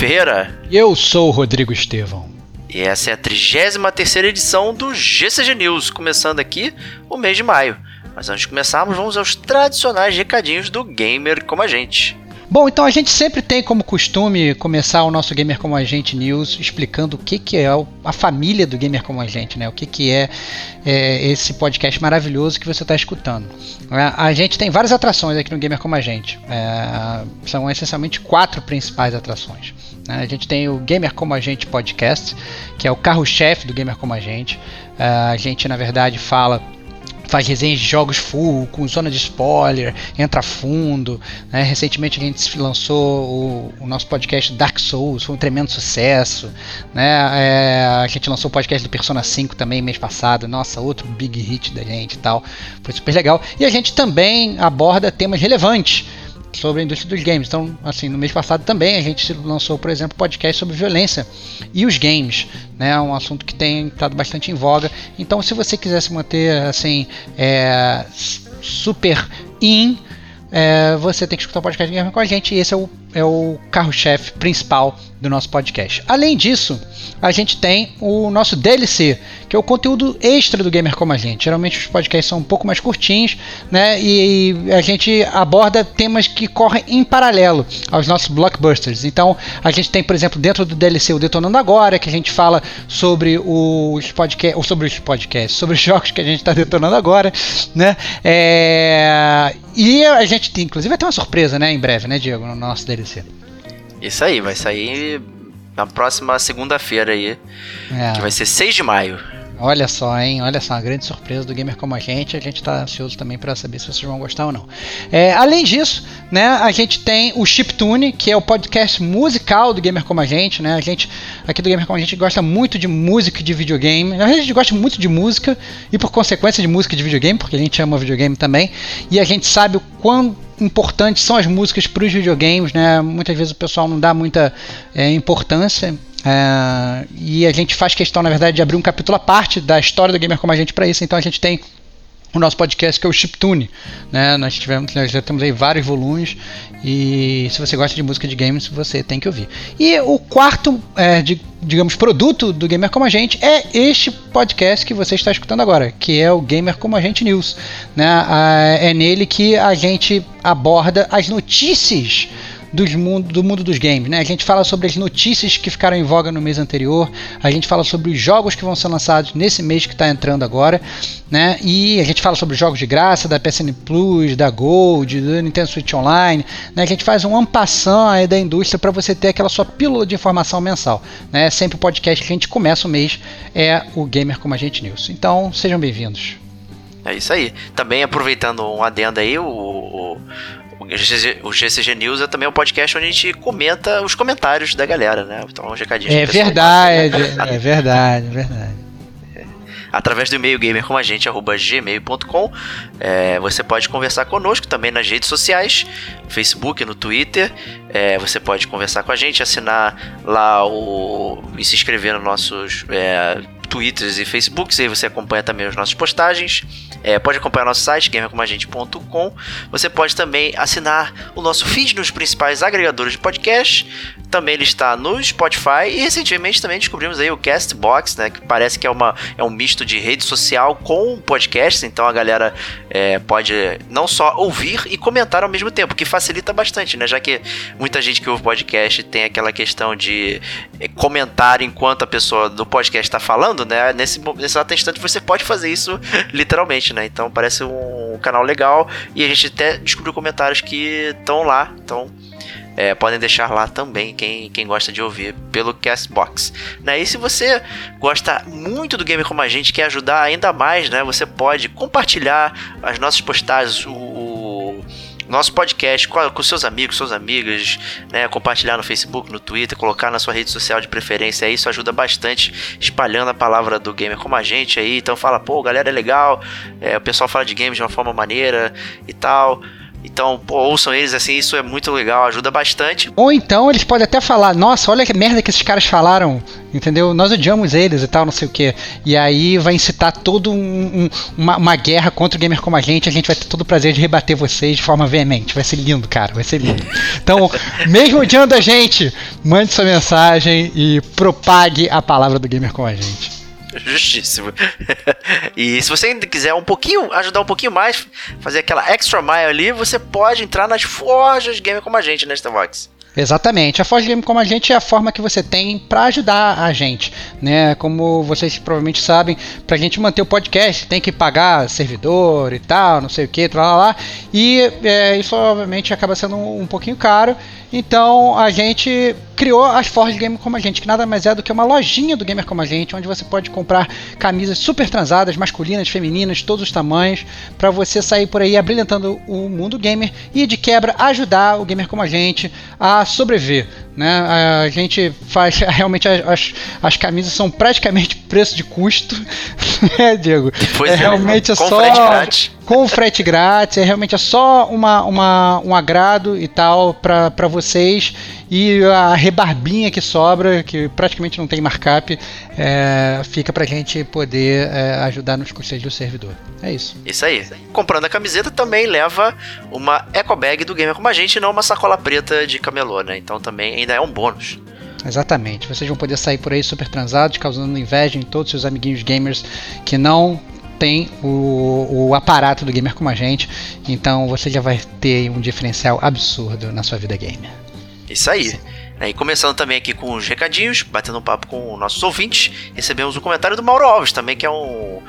Ferreira. E eu sou o Rodrigo Estevão. E essa é a 33 edição do GCG News, começando aqui o mês de maio. Mas antes de começarmos, vamos aos tradicionais recadinhos do gamer como a gente. Bom, então a gente sempre tem como costume começar o nosso Gamer Como a Gente News explicando o que, que é a família do Gamer Como a Gente, né? O que, que é, é esse podcast maravilhoso que você está escutando. É, a gente tem várias atrações aqui no Gamer Como a Gente. É, são essencialmente quatro principais atrações. Né? A gente tem o Gamer Como a Gente Podcast, que é o carro-chefe do Gamer Como a Gente. É, a gente, na verdade, fala faz resenhas de jogos full, com zona de spoiler, entra fundo. Né? Recentemente a gente lançou o, o, nosso podcast Dark Souls, foi um tremendo sucesso. Né? É, a gente lançou o podcast do Persona 5 também mês passado. Nossa, outro big hit da gente e tal. Foi super legal. E a gente também aborda temas relevantes sobre a indústria dos games. Então, assim, no mês passado também a gente lançou, por exemplo, podcast sobre violência e os games, né? Um assunto que tem estado bastante em voga. Então, se você quiser se manter assim, é, super in, é, você tem que escutar o podcast Gamer com a gente. E esse é o, é o carro-chefe principal do nosso podcast. Além disso, a gente tem o nosso DLC, que é o conteúdo extra do Gamer Como a Gente. Geralmente os podcasts são um pouco mais curtinhos, né? E a gente aborda temas que correm em paralelo aos nossos blockbusters. Então, a gente tem, por exemplo, dentro do DLC o Detonando Agora, que a gente fala sobre os podcasts, sobre os podcasts, sobre os jogos que a gente está detonando agora, né? É... E a gente tem, inclusive, vai ter uma surpresa, né, em breve, né, Diego, no nosso DLC. Isso aí, vai sair na próxima segunda-feira aí. É. Que vai ser 6 de maio. Olha só, hein? Olha só, uma grande surpresa do Gamer como a gente. A gente está ansioso também para saber se vocês vão gostar ou não. É, além disso, né, a gente tem o Chiptune, que é o podcast musical do Gamer como a gente, né? A gente aqui do Gamer como a gente gosta muito de música e de videogame. A gente gosta muito de música e por consequência de música e de videogame, porque a gente ama videogame também. E a gente sabe o quão importantes são as músicas para os videogames, né? Muitas vezes o pessoal não dá muita é, importância. É, e a gente faz questão, na verdade, de abrir um capítulo à parte da história do gamer como a gente para isso. Então a gente tem o nosso podcast que é o Chiptune, né? Nós tivemos, nós já temos aí vários volumes e se você gosta de música de games, você tem que ouvir. E o quarto, é, de, digamos, produto do Gamer Como a Gente é este podcast que você está escutando agora, que é o Gamer Como a Gente News, né? É nele que a gente aborda as notícias dos mundo, do mundo dos games. Né? A gente fala sobre as notícias que ficaram em voga no mês anterior, a gente fala sobre os jogos que vão ser lançados nesse mês que está entrando agora, né? e a gente fala sobre jogos de graça da PSN Plus, da Gold, do Nintendo Switch Online. Né? A gente faz um ampassão da indústria para você ter aquela sua pílula de informação mensal. Né? Sempre o podcast que a gente começa o mês é o Gamer Como a Gente News. Então sejam bem-vindos. É isso aí. Também aproveitando um adendo aí, o, O o GCG News é também um podcast onde a gente comenta os comentários da galera, né? Então, um recadinho. É verdade, é verdade, é verdade através do e-mail gamercomagente.gmail.com. É, você pode conversar conosco também nas redes sociais, no Facebook, no Twitter. É, você pode conversar com a gente, assinar lá o. e se inscrever nos nossos. É, Twitters e Facebooks, e aí você acompanha também as nossas postagens. É, pode acompanhar nosso site, gamercomagente.com. Você pode também assinar o nosso feed nos principais agregadores de podcast. Também ele está no Spotify e recentemente também descobrimos aí o Castbox, né? Que parece que é, uma, é um misto de rede social com podcast. Então a galera é, pode não só ouvir e comentar ao mesmo tempo, que facilita bastante, né? Já que muita gente que ouve podcast tem aquela questão de é, comentar enquanto a pessoa do podcast está falando, né? Nesse, nesse instante você pode fazer isso literalmente né? Então parece um canal legal e a gente até descobriu comentários que estão lá, então é, podem deixar lá também quem, quem gosta de ouvir pelo Castbox. Né? E se você gosta muito do Gamer Como a Gente quer ajudar ainda mais, né? Você pode compartilhar as nossas postagens, o, o nosso podcast com, com seus amigos, suas amigas, né? Compartilhar no Facebook, no Twitter, colocar na sua rede social de preferência. Isso ajuda bastante espalhando a palavra do gamer como a gente aí. Então fala, pô, galera é legal, é, o pessoal fala de games de uma forma maneira e tal. Então, pô, ouçam eles assim, isso é muito legal, ajuda bastante. Ou então eles podem até falar, nossa, olha que merda que esses caras falaram, entendeu? Nós odiamos eles e tal, não sei o que. E aí vai incitar toda um, um, uma, uma, guerra contra o gamer como a gente, a gente vai ter todo o prazer de rebater vocês de forma veemente. Vai ser lindo, cara, vai ser lindo. Então, mesmo odiando a gente, mande sua mensagem e propague a palavra do gamer com a gente. Justíssimo. e se você ainda quiser um pouquinho, ajudar um pouquinho mais, fazer aquela extra mile ali, você pode entrar nas forjas gamer como a gente, né, Starvox? Exatamente. A Forge Game como a gente é a forma que você tem para ajudar a gente, né? Como vocês provavelmente sabem, para a gente manter o podcast tem que pagar servidor e tal, não sei o que, lá, lá. E é, isso obviamente acaba sendo um, um pouquinho caro. Então a gente criou as Forge Game como a gente, que nada mais é do que uma lojinha do gamer como a gente, onde você pode comprar camisas super transadas, masculinas, femininas, todos os tamanhos, para você sair por aí abrilhantando o mundo gamer e de quebra ajudar o gamer como a gente a sobreviver. Né? A gente faz realmente as, as camisas são praticamente preço de custo, né, Diego? Pois é, é realmente é com só frete grátis. com frete grátis, é realmente é só uma, uma, um agrado e tal para vocês e a rebarbinha que sobra, que praticamente não tem markup, é, fica pra gente poder é, ajudar nos custos do servidor. É isso. Isso aí. Comprando a camiseta também leva uma eco bag do Gamer Como a Gente, não uma sacola preta de camelô, né? Então também ainda é um bônus. Exatamente. Vocês vão poder sair por aí super transados, causando inveja em todos os seus amiguinhos gamers que não tem o, o aparato do gamer como a gente. Então você já vai ter um diferencial absurdo na sua vida gamer. Isso aí. E começando também aqui com os recadinhos, batendo um papo com nossos ouvintes, recebemos um comentário do Mauro Alves, também que é um,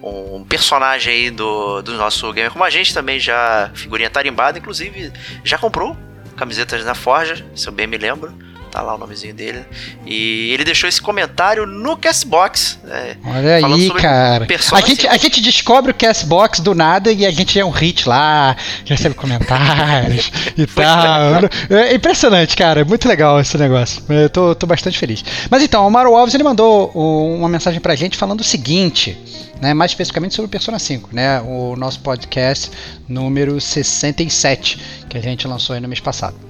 um personagem aí do, do nosso Gamer Como a Gente, também já figurinha tarimbada, inclusive já comprou camisetas na Forja, se eu bem me lembro. Tá lá o nomezinho dele. E ele deixou esse comentário no Castbox. Né, Olha aí, cara. A gente, a gente descobre o Castbox do nada e a gente é um hit lá, recebe comentários e tal. É. é impressionante, cara. Muito legal esse negócio. Eu tô, tô bastante feliz. Mas então, o Mauro Alves ele mandou uma mensagem pra gente falando o seguinte. Né, mais especificamente sobre o Persona 5, né, o nosso podcast número 67, que a gente lançou aí no mês passado.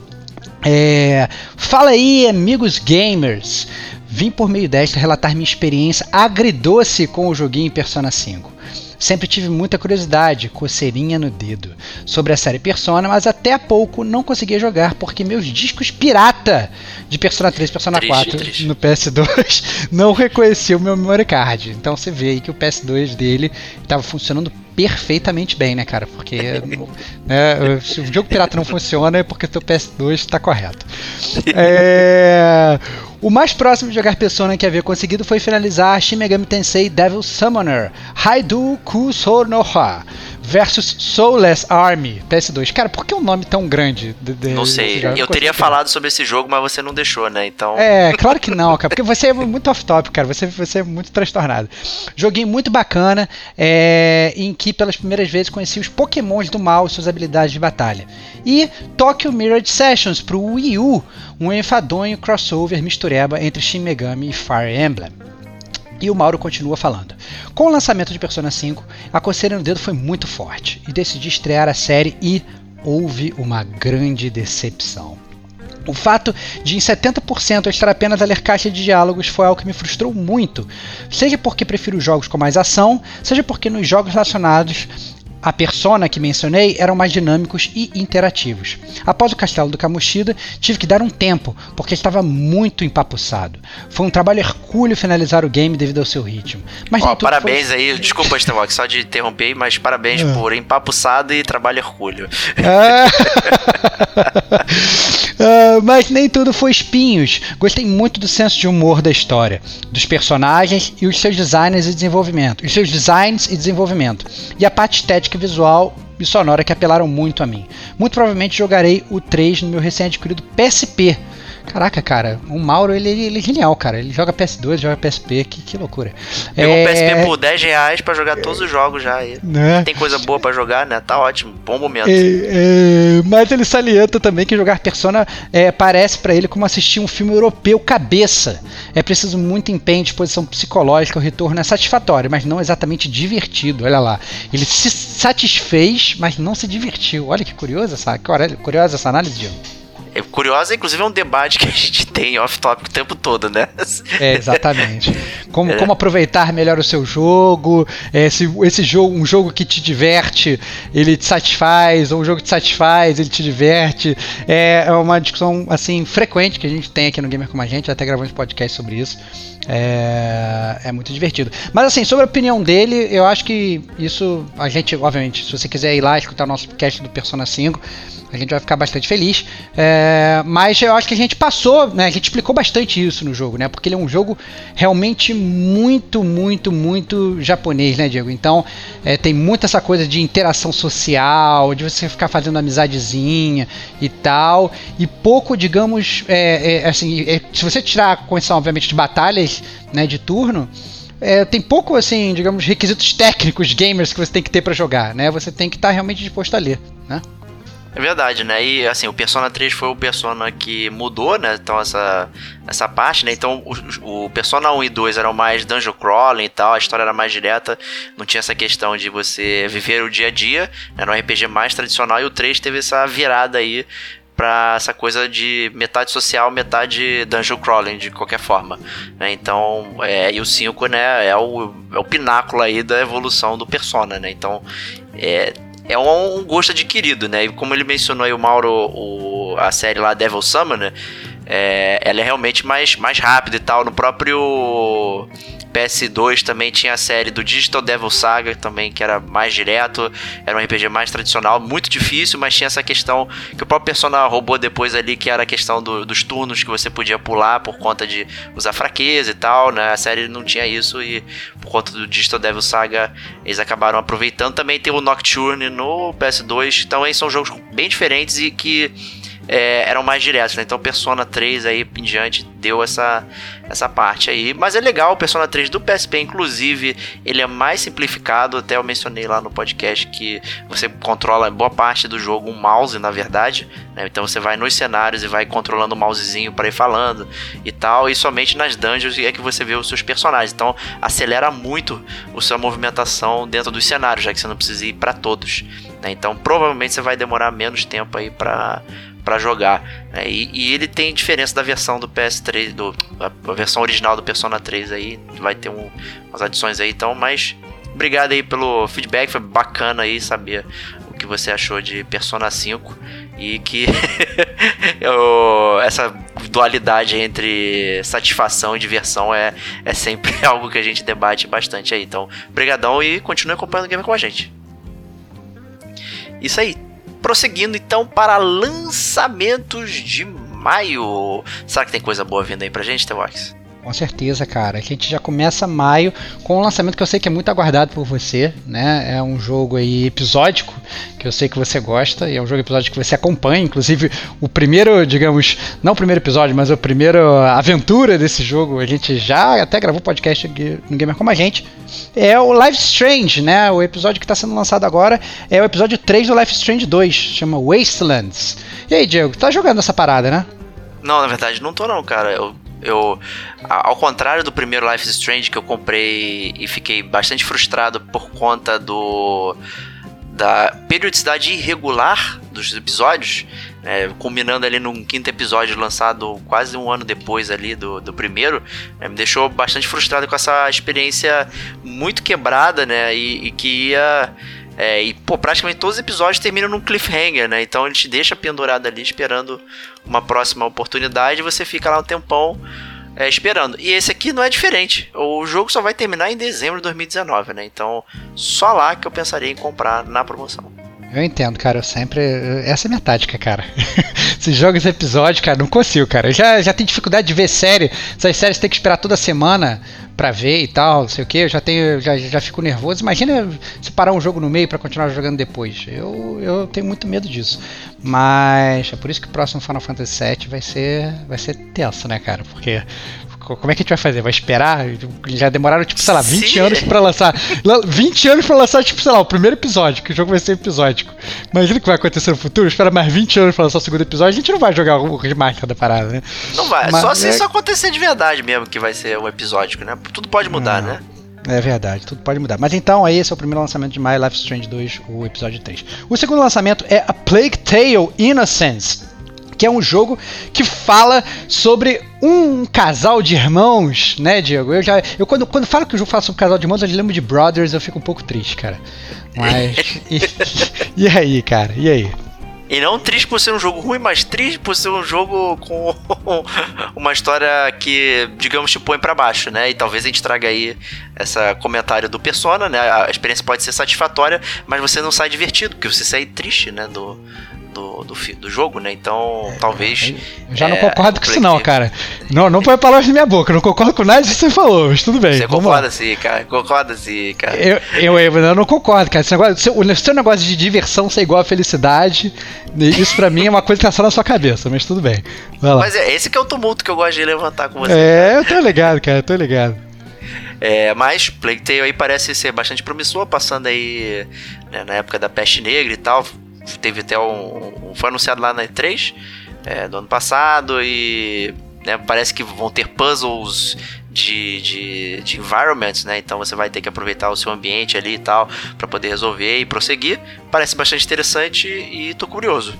É, fala aí, amigos gamers. Vim por meio desta relatar minha experiência agridoce com o joguinho Persona 5. Sempre tive muita curiosidade, coceirinha no dedo, sobre a série Persona, mas até há pouco não conseguia jogar porque meus discos pirata de Persona 3 e Persona triste, 4 triste. no PS2 não reconheciam o meu memory card. Então você vê aí que o PS2 dele estava funcionando perfeitamente bem, né, cara? Porque né, se o jogo pirata não funciona é porque o teu PS2 está correto. É, o mais próximo de jogar Persona que havia conseguido foi finalizar Shin Megami Tensei Devil Summoner Haidu Kusonoha versus Soulless Army, PS2. Cara, por que um nome tão grande? De, de, não sei, eu teria falado sobre esse jogo, mas você não deixou, né? Então. É, claro que não, cara, porque você é muito off-top, cara, você, você é muito transtornado. Joguinho muito bacana, é, em que pelas primeiras vezes conheci os Pokémons do mal e suas habilidades de batalha. E Tokyo Mirage Sessions pro Wii U, um enfadonho crossover mistureba entre Shin Megami e Fire Emblem. E o Mauro continua falando. Com o lançamento de Persona 5, a coceira no dedo foi muito forte e decidi estrear a série e houve uma grande decepção. O fato de em 70% estar apenas a ler caixa de diálogos foi algo que me frustrou muito, seja porque prefiro jogos com mais ação, seja porque nos jogos relacionados a persona que mencionei eram mais dinâmicos e interativos. Após o castelo do Kamoshida, tive que dar um tempo, porque estava muito empapuçado. Foi um trabalho hercúleo finalizar o game devido ao seu ritmo. Mas oh, parabéns foi... aí, desculpa, Estevox, só de interromper, mas parabéns é. por empapuçado e trabalho hercúleo. É. uh, mas nem tudo foi espinhos. Gostei muito do senso de humor da história, dos personagens e os seus designs e desenvolvimento. Os seus designs e desenvolvimento. E a parte estética estética visual e sonora que apelaram muito a mim. Muito provavelmente jogarei o 3 no meu recém-adquirido PSP, Caraca, cara, o Mauro ele, ele é genial, cara. Ele joga PS2, joga PSP, que, que loucura. Pegou é... PSP por 10 reais pra jogar todos os jogos já. Né? Tem coisa boa pra jogar, né? Tá ótimo, bom momento. É, é... Mas ele salienta também que jogar Persona é, parece para ele como assistir um filme europeu cabeça. É preciso muito empenho, disposição psicológica, o retorno é satisfatório, mas não exatamente divertido. Olha lá. Ele se satisfez, mas não se divertiu. Olha que curiosa essa, curiosa essa análise, Diego. É curiosa, inclusive é um debate que a gente tem off-topic o tempo todo, né? É, exatamente. Como, é. como aproveitar melhor o seu jogo, é, se esse jogo, um jogo que te diverte, ele te satisfaz, ou um jogo que te satisfaz, ele te diverte. É, é uma discussão assim frequente que a gente tem aqui no Gamer Como a Gente, até gravamos podcast sobre isso. É, é, muito divertido. Mas assim, sobre a opinião dele, eu acho que isso a gente, obviamente, se você quiser ir lá escutar o nosso podcast do Persona 5, a gente vai ficar bastante feliz. É, mas eu acho que a gente passou, né? A gente explicou bastante isso no jogo, né? Porque ele é um jogo realmente muito, muito, muito japonês, né, Diego? Então é, tem muito essa coisa de interação social, de você ficar fazendo amizadezinha e tal. E pouco, digamos, é, é assim, é, se você tirar a condição, obviamente, de batalhas né, de turno. É, tem pouco, assim, digamos, requisitos técnicos gamers que você tem que ter para jogar, né? Você tem que estar tá realmente disposto a ler, né? É verdade, né? E assim, o Persona 3 foi o Persona que mudou, né? Então essa, essa parte, né? Então o, o Persona 1 e 2 eram mais dungeon crawling e tal, a história era mais direta, não tinha essa questão de você viver o dia a dia, né? era um RPG mais tradicional, e o 3 teve essa virada aí para essa coisa de metade social, metade dungeon crawling, de qualquer forma. Né? Então, é, e o 5, né, é o, é o pináculo aí da evolução do Persona, né? Então, é, é um, gosto adquirido, né? E como ele mencionou aí o Mauro, o, a série lá Devil Summoner, é, ela é realmente mais, mais rápida e tal. No próprio PS2 também tinha a série do Digital Devil Saga também, que era mais direto, era um RPG mais tradicional, muito difícil, mas tinha essa questão que o próprio Persona roubou depois ali, que era a questão do, dos turnos que você podia pular por conta de usar fraqueza e tal, né? A série não tinha isso e por conta do Digital Devil Saga eles acabaram aproveitando. Também tem o Nocturne no PS2, então aí são jogos bem diferentes e que é, eram mais diretos, né? Então Persona 3 aí em diante deu essa, essa parte aí. Mas é legal, o Persona 3 do PSP, inclusive, ele é mais simplificado. Até eu mencionei lá no podcast que você controla boa parte do jogo um mouse, na verdade. Né? Então você vai nos cenários e vai controlando o mousezinho para ir falando e tal. E somente nas dungeons é que você vê os seus personagens. Então acelera muito a sua movimentação dentro dos cenários, já que você não precisa ir para todos. Né? Então provavelmente você vai demorar menos tempo aí para para jogar. Né? E, e, ele tem diferença da versão do PS3, do, a, versão original do Persona 3 aí, vai ter um, umas adições aí, então, mas obrigado aí pelo feedback, foi bacana aí saber o que você achou de Persona 5 e que eu, essa dualidade entre satisfação e diversão é, é sempre algo que a gente debate bastante aí. Então, brigadão e continue acompanhando o game com a gente. Isso aí, Prosseguindo então para lançamentos de maio. Será que tem coisa boa vindo aí pra gente, Tevox? Com certeza, cara. A gente já começa maio com um lançamento que eu sei que é muito aguardado por você, né? É um jogo aí episódico, que eu sei que você gosta, e é um jogo episódico que você acompanha, inclusive o primeiro, digamos, não o primeiro episódio, mas a primeira aventura desse jogo, a gente já até gravou podcast aqui no Gamer Como a Gente, é o Life Strange, né? O episódio que está sendo lançado agora é o episódio 3 do Life Strange 2, chama Wastelands. E aí, Diego, tá jogando essa parada, né? Não, na verdade não tô não, cara. Eu eu, ao contrário do primeiro Life is Strange que eu comprei e fiquei bastante frustrado por conta do da periodicidade irregular dos episódios, é, culminando ali num quinto episódio lançado quase um ano depois ali do, do primeiro, é, me deixou bastante frustrado com essa experiência muito quebrada, né, e, e que ia é, e, pô, praticamente todos os episódios terminam num cliffhanger, né? Então ele te deixa pendurado ali esperando uma próxima oportunidade e você fica lá um tempão é, esperando. E esse aqui não é diferente. O jogo só vai terminar em dezembro de 2019, né? Então só lá que eu pensaria em comprar na promoção. Eu entendo, cara. Eu sempre. Essa é minha tática, cara. Esses jogos episódios, cara, não consigo, cara. Eu já, já tenho dificuldade de ver série. Essas séries tem que esperar toda semana pra ver e tal, não sei o que. Eu já tenho. Já, já fico nervoso. Imagina se parar um jogo no meio para continuar jogando depois. Eu, eu tenho muito medo disso. Mas é por isso que o próximo Final Fantasy VII vai ser. Vai ser tenso, né, cara? Porque como é que a gente vai fazer? Vai esperar? Já demoraram, tipo, sei lá, 20 Sim. anos pra lançar. 20 anos pra lançar, tipo, sei lá, o primeiro episódio, que o jogo vai ser episódico. Imagina o que vai acontecer no futuro, espera mais 20 anos pra lançar o segundo episódio, a gente não vai jogar o remaster da parada, né? Não vai, Mas, só se é... isso acontecer de verdade mesmo, que vai ser um episódico, né? Tudo pode mudar, né? É verdade, tudo pode mudar. Mas então, aí esse é o primeiro lançamento de My Life Strange 2, o episódio 3. O segundo lançamento é A Plague Tale Innocence que é um jogo que fala sobre um casal de irmãos, né, Diego? Eu já, eu quando, quando falo que o jogo fala sobre um casal de irmãos, eu lembro de Brothers, eu fico um pouco triste, cara. Mas e, e aí, cara? E aí? E não triste por ser um jogo ruim, mas triste por ser um jogo com uma história que, digamos, te põe para baixo, né? E talvez a gente traga aí essa comentário do Persona, né? A experiência pode ser satisfatória, mas você não sai divertido, porque você sai triste, né? Do, do, do, do jogo, né? Então, talvez. Eu já não é, concordo com isso, não, cara. Não, não põe palavras na minha boca. Não concordo com nada que você falou, mas tudo bem. Você concorda sim, cara. Concorda sim, cara. Eu, eu, eu, não concordo, cara. Esse negócio, o seu negócio de diversão ser igual a felicidade, isso pra mim é uma coisa que tá só na sua cabeça, mas tudo bem. Mas é esse que é o tumulto que eu gosto de levantar com você. É, eu tô ligado, cara, eu tô ligado. É, mas Plague Tale aí parece ser bastante promissor, passando aí né, na época da peste negra e tal teve até um, foi anunciado lá na E3 é, do ano passado e né, parece que vão ter puzzles de, de, de environments, né? Então você vai ter que aproveitar o seu ambiente ali e tal para poder resolver e prosseguir. Parece bastante interessante e tô curioso.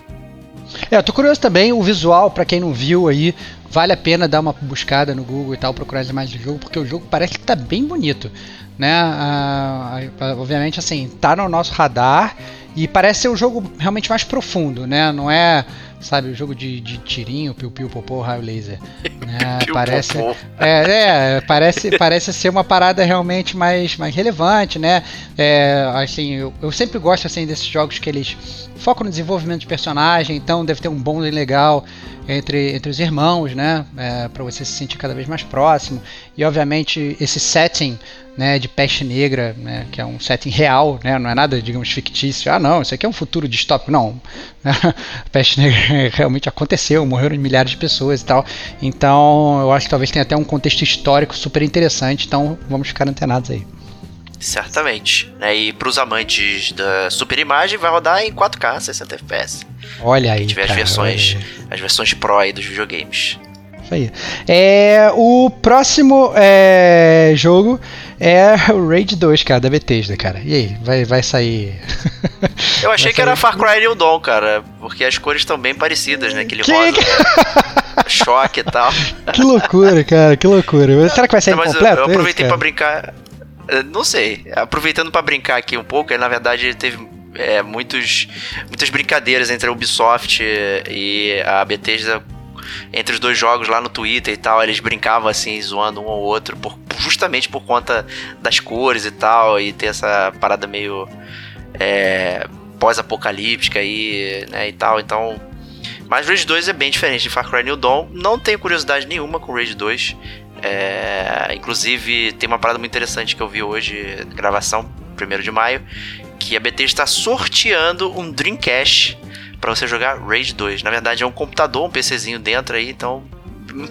É, tô curioso também. O visual, para quem não viu aí, vale a pena dar uma buscada no Google e tal, procurar as imagens do jogo, porque o jogo parece que tá bem bonito, né? Ah, obviamente, assim, tá no nosso radar e parece ser um jogo realmente mais profundo, né? Não é, sabe, o um jogo de, de tirinho, piu-piu, popô, raio laser. Né? parece, é, é, parece, parece ser uma parada realmente mais, mais relevante, né? É, assim, eu, eu sempre gosto assim desses jogos que eles focam no desenvolvimento de personagem, então deve ter um bonding legal entre, entre os irmãos, né? É, para você se sentir cada vez mais próximo. E obviamente esse setting né, de peste negra, né, que é um setting real, né, não é nada, digamos, fictício. Ah, não, isso aqui é um futuro distópico. Não, a peste negra realmente aconteceu, morreram milhares de pessoas e tal. Então, eu acho que talvez tenha até um contexto histórico super interessante. Então, vamos ficar antenados aí. Certamente. Né? E para os amantes da super imagem, vai rodar em 4K 60 FPS. Olha aí. tiver as versões, as versões Pro aí dos videogames. Isso aí. É, o próximo é, jogo é o Raid 2, cara, da Bethesda, cara. E aí, vai, vai sair. Eu achei que era Far Cry New Dawn, cara, porque as cores estão bem parecidas, né? Aquele que... rosa. choque e tal. Que loucura, cara, que loucura. Será que vai sair Não, completo? Eu, eu aproveitei para brincar. Eh, não sei. Aproveitando para brincar aqui um pouco, na verdade teve é, muitos, muitas brincadeiras entre a Ubisoft e a Bethesda entre os dois jogos lá no Twitter e tal, eles brincavam assim, zoando um ao outro, por, justamente por conta das cores e tal, e ter essa parada meio é, pós-apocalíptica aí, né, e tal, então... Mas Rage 2 é bem diferente de Far Cry New Dawn, não tenho curiosidade nenhuma com Rage 2, É, inclusive, tem uma parada muito interessante que eu vi hoje, gravação, 1 de maio, que a BT está sorteando um Dreamcast para você jogar Rage 2. Na verdade, é um computador, um PCzinho dentro aí, então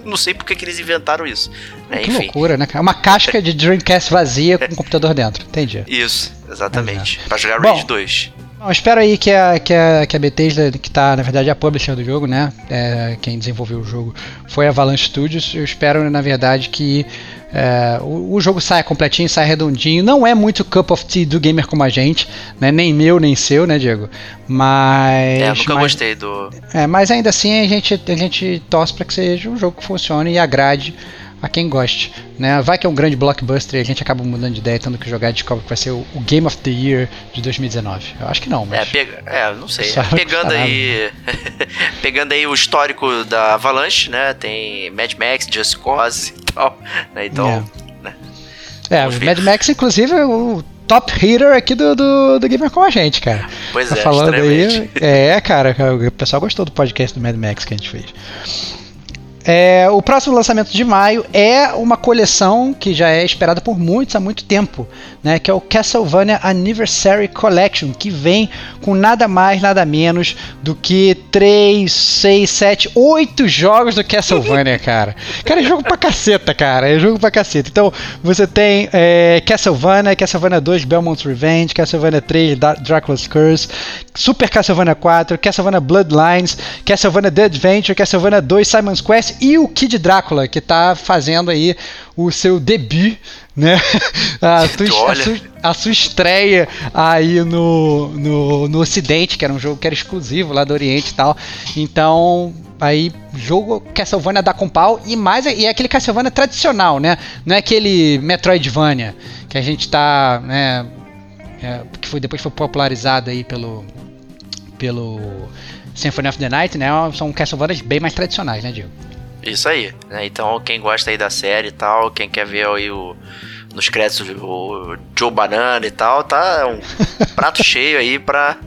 não sei porque que eles inventaram isso. Né? Que Enfim. loucura, né? É uma casca de Dreamcast vazia com um computador dentro. Entendi. Isso, exatamente. Para jogar Rage Bom, 2. Bom, espero aí que a, que a, que a Bethesda, que tá, na verdade, a publisher do jogo, né? É, quem desenvolveu o jogo foi a Avalanche Studios. Eu espero, na verdade, que é, o, o, jogo saia completinho, saia redondinho. Não é muito cup of tea do gamer como a gente, né? Nem meu, nem seu, né, Diego? Mas. É, nunca mas, gostei do. É, mas ainda assim a gente, a gente torce para que seja um jogo que funcione e agrade a quem goste. Né? Vai que é um grande blockbuster e a gente acaba mudando de ideia, tendo que jogar e descobre que vai ser o, o, Game of the Year de 2019. Eu acho que não, mas. É, pega, é não sei. É, pegando aí. pegando aí o histórico da Avalanche, né? Tem Mad Max, Just Cause e tal. Né? Então. É, né? é o Mad Max, inclusive, é o top hitter aqui do, do, do Gamer com a gente, cara. Pois tá é, falando aí. É, cara, o pessoal gostou do podcast do Mad Max que a gente fez. É, o próximo lançamento de maio é uma coleção que já é esperada por muitos há muito tempo, né, que é o Castlevania Anniversary Collection, que vem com nada mais, nada menos do que 3, 6, 7, 8 jogos do Castlevania, cara. Cara, é jogo pra caceta, cara. É jogo pra caceta. Então, você tem é, Castlevania, Castlevania 2, Belmont's Revenge, Castlevania 3, Dracula's Curse, Super Castlevania 4, Castlevania Bloodlines, Castlevania The Adventure, Castlevania 2, Simon's Quest e o Kid Drácula, que está fazendo aí o seu debut, né? A sua, a sua, a sua estreia aí no, no, no Ocidente, que era um jogo que era exclusivo lá do Oriente e tal. Então, aí jogo Castlevania dá com pau e mais e é aquele Castlevania tradicional, né? Não é aquele Metroidvania que a gente tá, né, é, que foi depois foi popularizado aí pelo pelo Symphony of the Night, né? São Castlevanias bem mais tradicionais, né, Diego? Isso aí, né? Então, quem gosta aí da série e tal, quem quer ver aí o, nos créditos o Joe Banana e tal, tá um prato cheio aí pra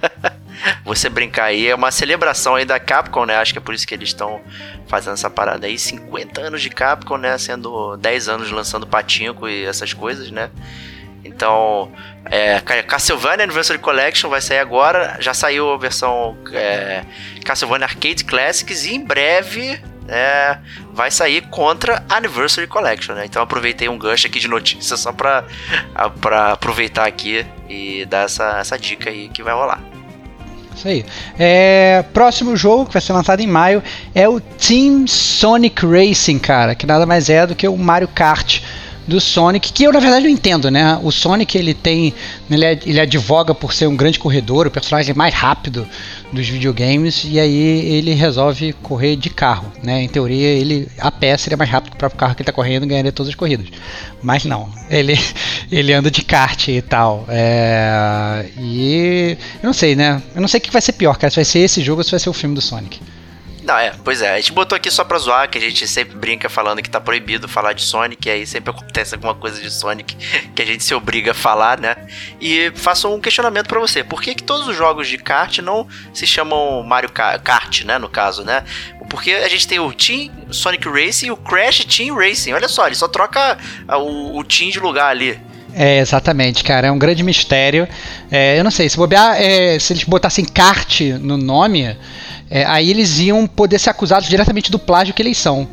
você brincar aí. É uma celebração aí da Capcom, né? Acho que é por isso que eles estão fazendo essa parada aí. 50 anos de Capcom, né? Sendo 10 anos lançando patinco e essas coisas, né? Então, é, Castlevania Anniversary Collection vai sair agora. Já saiu a versão é, Castlevania Arcade Classics e em breve é, vai sair contra Anniversary Collection, né? Então aproveitei um gancho aqui de notícia só pra aproveitar aqui e dar essa, essa dica aí que vai rolar. Isso aí. É, próximo jogo que vai ser lançado em maio é o Team Sonic Racing, cara, que nada mais é do que o Mario Kart do Sonic, que eu na verdade não entendo, né? O Sonic ele tem, ele, é, ele advoga por ser um grande corredor, o personagem mais rápido dos videogames, e aí ele resolve correr de carro, né? Em teoria ele a pé seria mais rápido que o próprio carro que ele está correndo e ganharia todas as corridas, mas não, ele ele anda de kart e tal, é, e eu não sei, né? Eu não sei o que vai ser pior, cara, se vai ser esse jogo ou se vai ser o filme do Sonic. Não, é, pois é. A gente botou aqui só pra zoar, que a gente sempre brinca falando que tá proibido falar de Sonic, e aí sempre acontece alguma coisa de Sonic que a gente se obriga a falar, né? E faço um questionamento para você. Por que, que todos os jogos de kart não se chamam Mario Kart, né? No caso, né? Porque a gente tem o Team Sonic Racing e o Crash Team Racing. Olha só, ele só troca o, o Team de lugar ali. É, exatamente, cara. É um grande mistério. É, eu não sei, se bobear, é, se eles botassem kart no nome, é, aí eles iam poder ser acusados diretamente do plágio que eles são.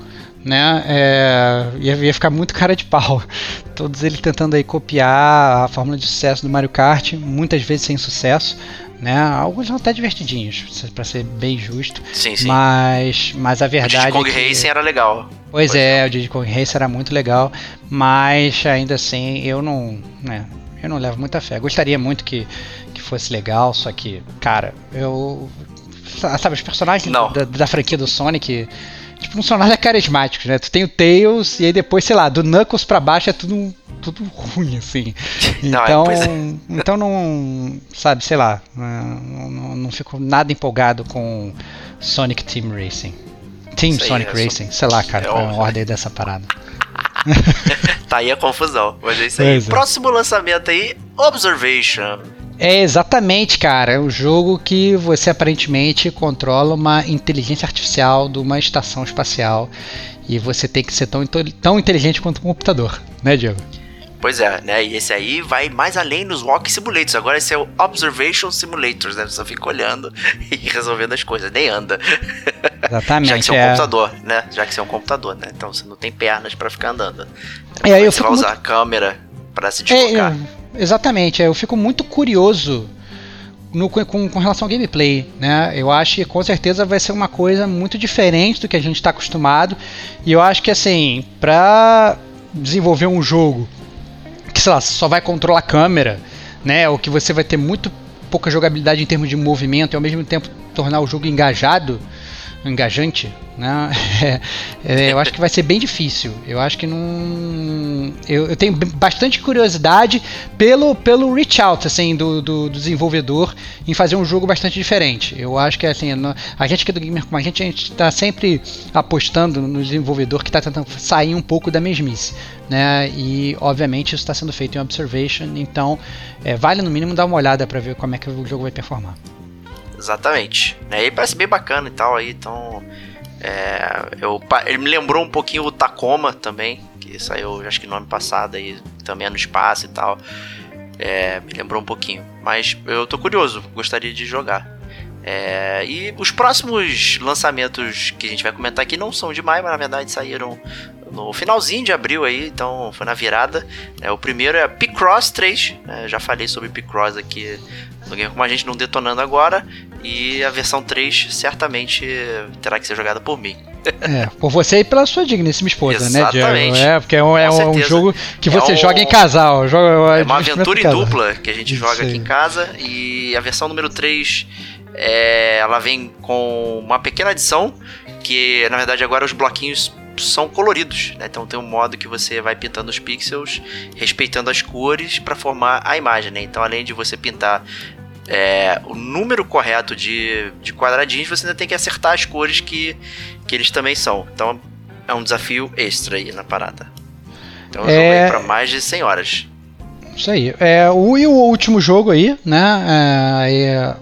Né? É, ia, ia, ficar muito cara de pau. Todos eles tentando aí copiar a fórmula de sucesso do Mario Kart, muitas vezes sem sucesso. Né? Alguns são até divertidinhos, para ser bem justo. Sim, sim. Mas, mas a verdade. O Diddy Kong é que... Racing era legal. Pois, é, o Diddy Kong Racing era muito legal, mas ainda assim eu não, né, eu não levo muita fé. Gostaria muito que, que fosse legal, só que, cara, eu sabe, os personagens da, da, franquia do Sonic, tipo, não são nada carismáticos, né? Tu tem o Tails e aí depois, sei lá, do Knuckles pra baixo é tudo, tudo ruim, assim. Não, é, então, é, então não, sabe, sei lá, não, não, não, fico nada empolgado com Sonic Team Racing. Team Sei, Sonic é Racing, sei lá, cara, é é a ordem dessa parada. tá aí a confusão, mas é isso aí. Pois é. Próximo lançamento aí, Observation. É exatamente, cara. É um jogo que você aparentemente controla uma inteligência artificial de uma estação espacial. E você tem que ser tão, tão inteligente quanto um computador, né, Diego? Pois é, né? E esse aí vai mais além nos Walk Simulators. Agora esse é o Observation Simulators, né? Você só fica olhando e resolvendo as coisas, nem anda. Exatamente. Já que você é um é. computador, né? Já que você é um computador, né? Então você não tem pernas para ficar andando. E aí eu você vai usar muito- a câmera para se É, deslocar. é, exatamente, é, eu fico muito curioso no- com, com relação ao gameplay, né? Eu acho que com certeza vai ser uma coisa muito diferente do que a gente está acostumado. E eu acho que assim, pra desenvolver um jogo que sei lá, só vai controlar a câmera, né? Ou que você vai ter muito pouca jogabilidade em termos de movimento e ao mesmo tempo tornar o jogo engajado, engajante, né? É, é, eu acho que vai ser bem difícil. Eu acho que não. Eu, eu tenho bastante curiosidade pelo, pelo reach out assim, do, do, do desenvolvedor em fazer um jogo bastante diferente. Eu acho que assim, a gente aqui do Gamer como a gente, a gente está sempre apostando no desenvolvedor que está tentando sair um pouco da mesmice. Né? E obviamente isso está sendo feito em Observation, então é, vale no mínimo dar uma olhada para ver como é que o jogo vai performar. Exatamente. Né? E parece bem bacana e tal aí, então. é, eu, ele me lembrou um pouquinho o Tacoma também, que saiu acho que no ano passado aí, também é no espaço e tal. É, me lembrou um pouquinho. Mas eu tô curioso, gostaria de jogar. É, e os próximos lançamentos que a gente vai comentar aqui não são de maio, mas na verdade saíram no finalzinho de abril aí, então foi na virada. É, o primeiro é Picross 3, né, já falei sobre Picross aqui no Game Como a gente não detonando agora, e a versão 3 certamente terá que ser jogada por mim. É, por você e pela sua digníssima esposa, né, Diego? Exatamente. É, porque é um, é um jogo que É você um- joga em casal. Joga, É uma aventura em dupla que a gente Isso joga aí. aqui em casa. E a versão número 3 é, ela vem com uma pequena adição. Que na verdade agora os bloquinhos são coloridos. Né? Então tem um modo que você vai pintando os pixels, respeitando as cores para formar a imagem. Né? Então além de você pintar é, o número correto de, de quadradinhos, você ainda tem que acertar as cores que, que eles também são. Então é um desafio extra aí na parada. Então eu É. joguei para mais de 100 horas. Isso aí. É, o, e o último jogo aí, né? é, é,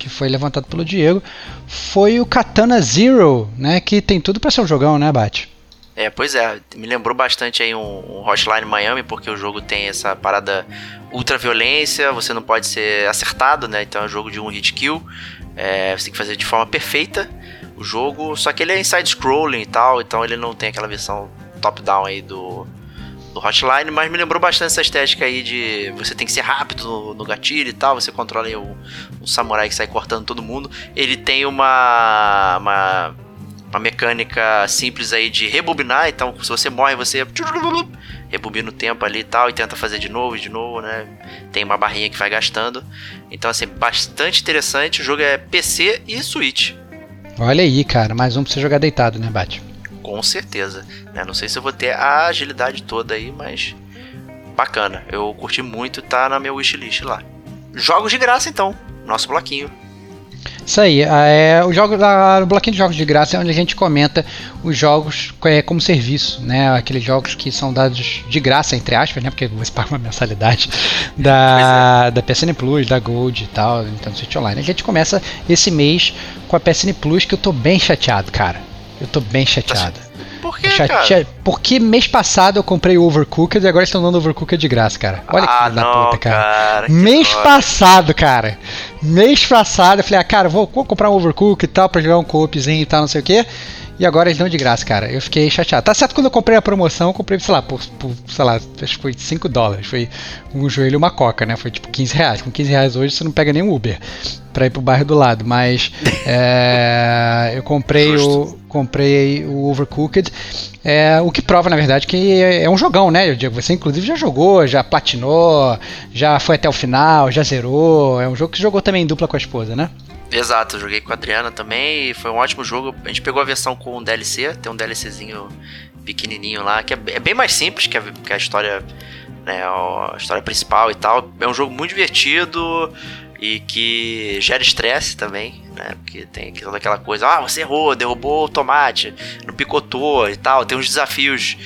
que foi levantado pelo Diego, foi o Katana Zero, né? Que tem tudo pra ser um jogão, né, Bate? É, pois é, me lembrou bastante aí um, um Hotline Miami, porque o jogo tem essa parada ultra violência, você não pode ser acertado, né? Então é um jogo de um hit kill, é, você tem que fazer de forma perfeita o jogo, só que ele é inside scrolling e tal, então ele não tem aquela versão top-down aí do, do Hotline, mas me lembrou bastante essa estética aí de você tem que ser rápido no, no gatilho e tal, você controla aí o, o samurai que sai cortando todo mundo. Ele tem uma, uma uma mecânica simples aí de rebobinar, então se você morre, você rebobina o tempo ali e tal, e tenta fazer de novo e de novo, né? Tem uma barrinha que vai gastando. Então, assim, bastante interessante. O jogo é PC e Switch. Olha aí, cara, mais um pra você jogar deitado, né, Bate? Com certeza. né? Não sei se eu vou ter a agilidade toda aí, mas bacana. Eu curti muito, tá na minha wishlist lá. Jogos de graça, então. Nosso bloquinho. Isso aí, é, o, jogo, a, o bloquinho de jogos de graça é onde a gente comenta os jogos é, como serviço, né? Aqueles jogos que são dados de graça, entre aspas, né? Porque você paga uma mensalidade da, da PSN Plus, da Gold e tal, então Switch Online. A gente começa esse mês com a PSN Plus, que eu tô bem chateado, cara. Eu tô bem chateado. Por que, Chate-? Porque mês passado eu comprei o Overcooked e agora estão dando Overcooked de graça, cara. Olha que ah, filho da puta, cara. cara. que Mês droga. passado, cara. Mês passado eu falei, ah, cara, vou, vou comprar um Overcook e tal pra jogar um coopzinho e tal, não sei o que. E agora eles dão de graça, cara. Eu fiquei chateado. Tá certo quando eu comprei a promoção, eu comprei, sei lá, por, por sei lá, acho que foi 5 dólares. Foi um joelho e uma coca, né? Foi tipo 15 reais. Com 15 reais hoje você não pega nem um Uber pra ir pro bairro do lado. Mas é, eu comprei o, comprei o Overcooked. É, o que prova, na verdade, que é, é um jogão, né, Diego? Você inclusive já jogou, já platinou, já foi até o final, já zerou. É um jogo que jogou também em dupla com a esposa, né? Exato, eu joguei com a Adriana também e foi um ótimo jogo. A gente pegou a versão com um DLC, tem um DLCzinho pequenininho lá, que é, é bem mais simples que a, que a história, né, a história principal e tal. É um jogo muito divertido e que gera estresse também, né, porque tem toda aquela coisa, ah, você errou, derrubou o tomate, não picotou e tal. Tem uns desafios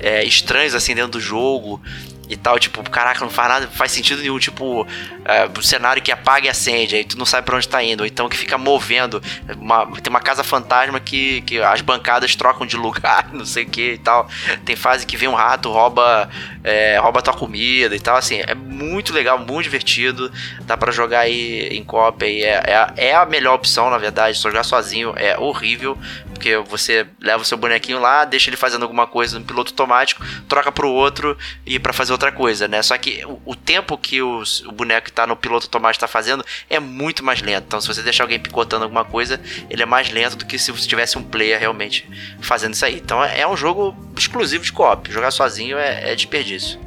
é, estranhos assim dentro do jogo. E tal, tipo, caraca, não faz nada, faz sentido nenhum, tipo, é, o cenário que apaga e acende, aí tu não sabe pra onde tá indo, ou então que fica movendo, uma, tem uma casa fantasma que, que as bancadas trocam de lugar, não sei o que e tal, tem fase que vem um rato, rouba, é, rouba tua comida e tal, assim, é muito legal, muito divertido, dá para jogar aí em aí, é, é, é, a melhor opção, na verdade, só jogar sozinho é horrível, porque você leva o seu bonequinho lá, deixa ele fazendo alguma coisa no piloto automático, troca pro outro e para fazer outra coisa, né? Só que o, o tempo que os, o boneco que tá no piloto automático tá fazendo é muito mais lento. Então, se você deixar alguém picotando alguma coisa, ele é mais lento do que se você tivesse um player realmente fazendo isso aí. Então, é, é um jogo exclusivo de co-op. Jogar sozinho é, é desperdício.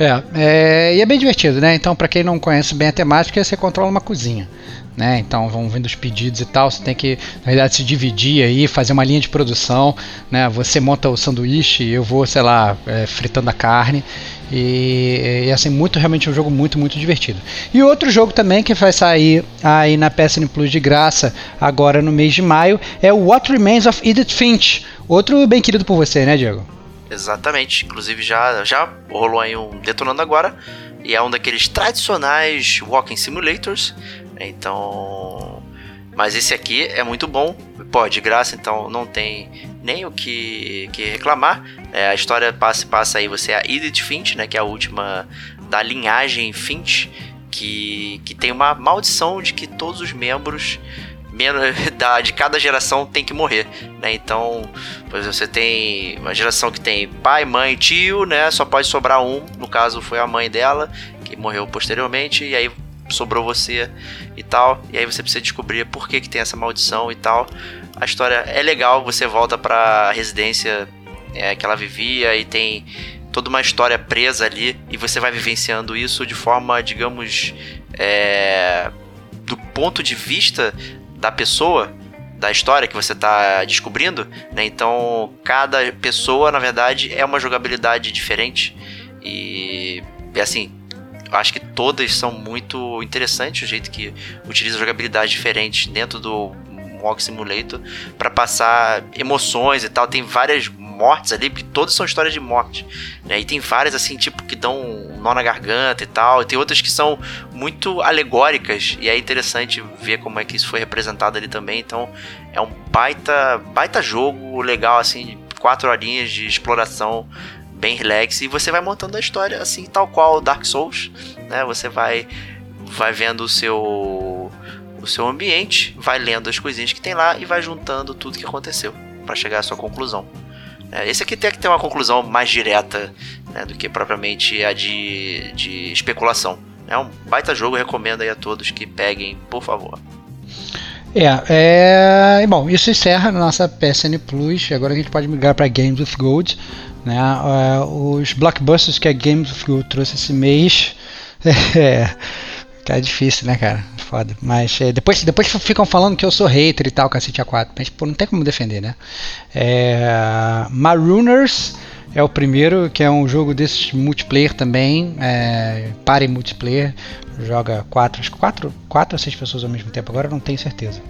É, é, e é bem divertido, né? Então, para quem não conhece bem a temática, você controla uma cozinha. Né? Então vão vindo os pedidos e tal. Você tem que, na verdade, se dividir aí, fazer uma linha de produção. Né? Você monta o sanduíche, eu vou, sei lá, é, fritando a carne. E, e, assim, muito realmente um jogo muito, muito divertido. E outro jogo também que vai sair aí na PSN Plus de graça agora no mês de maio é o What Remains of Edith Finch. Outro bem querido por você, né, Diego? Exatamente. Inclusive já, já rolou aí um Detonando Agora. E é um daqueles tradicionais Walking Simulators. Então. Mas esse aqui é muito bom. Pô, de graça, então não tem nem o que, que reclamar. É, a história passa, passa aí, você é a Edith Finch, né? Que é a última da linhagem Finch. Que, que tem uma maldição de que todos os membros da, de cada geração tem que morrer, né? Então, pois você tem uma geração que tem pai, mãe, tio, né? Só pode sobrar um, no caso foi a mãe dela, que morreu posteriormente, e aí sobrou você e tal. E aí você precisa descobrir por que, que tem essa maldição e tal. A história é legal, você volta pra residência é, que ela vivia e tem toda uma história presa ali e você vai vivenciando isso de forma, digamos, é, do ponto de vista da pessoa, da história que você está descobrindo, né? Então, cada pessoa, na verdade, é uma jogabilidade diferente. E, assim, acho que todas são muito interessantes, o jeito que utiliza jogabilidade diferente dentro do Walk Simulator para passar emoções e tal. Tem várias mortes ali, porque todas são histórias de morte. Né? E tem várias, assim, tipo, que dão um nó na garganta e tal. E tem outras que são muito alegóricas. E é interessante ver como é que isso foi representado ali também. Então, é um baita, baita jogo legal, assim, quatro horinhas de exploração bem relax. E você vai montando a história, assim, tal qual Dark Souls, né? Você vai, vai vendo o seu o seu ambiente, vai lendo as coisinhas que tem lá e vai juntando tudo que aconteceu para chegar à sua conclusão. É, esse aqui tem que ter uma conclusão mais direta né, do que propriamente a de, de especulação. É um baita jogo, recomendo aí a todos que peguem, por favor. É, é bom, isso encerra a nossa PSN Plus. Agora a gente pode migrar para Games with Gold. Né? Uh, os blockbusters que a Games with Gold trouxe esse mês. É, tá difícil, né, cara? foda. Mas é, depois, depois ficam falando que eu sou hater e tal, cacete A4. Mas pô, não tem como defender, né? É, Marooners é o primeiro, que é um jogo desses multiplayer também. É, pare multiplayer. Joga quatro, acho quatro, quatro ou seis pessoas ao mesmo tempo. Agora não tenho certeza.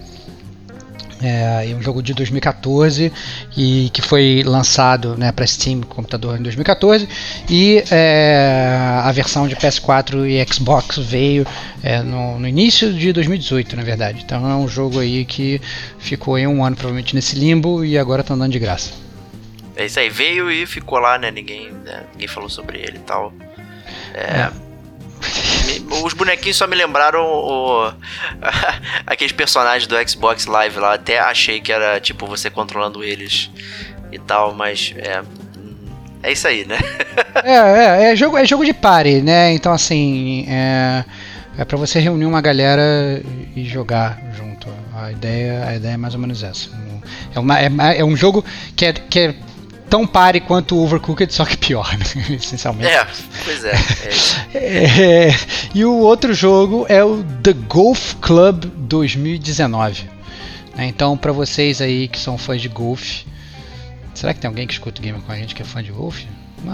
É, é um jogo de 2014 e que foi lançado né, para Steam computador em 2014 e é, a versão de PS4 e Xbox veio é, no, no, início de 2018 na verdade. Então é um jogo aí que ficou em um ano provavelmente nesse limbo e agora está andando de graça. É isso aí. Veio e ficou lá né? Ninguém né, ninguém falou sobre ele e tal. É. é os bonequinhos só me lembraram o, aqueles personagens do Xbox Live lá. Até achei que era tipo você controlando eles e tal, mas é. É isso aí, né? é, é, é, jogo, é jogo de party, né? Então assim. É, é pra você reunir uma galera e jogar junto. A ideia, a ideia é mais ou menos essa. É, uma, é, é um jogo que é, que é tão pare quanto o Overcooked, só que pior, né? essencialmente. É, pois é. É. é. E o outro jogo é o The Golf Club 2019. Né? Então, para vocês aí que são fãs de golfe, será que tem alguém que escuta o game com a gente que é fã de golfe?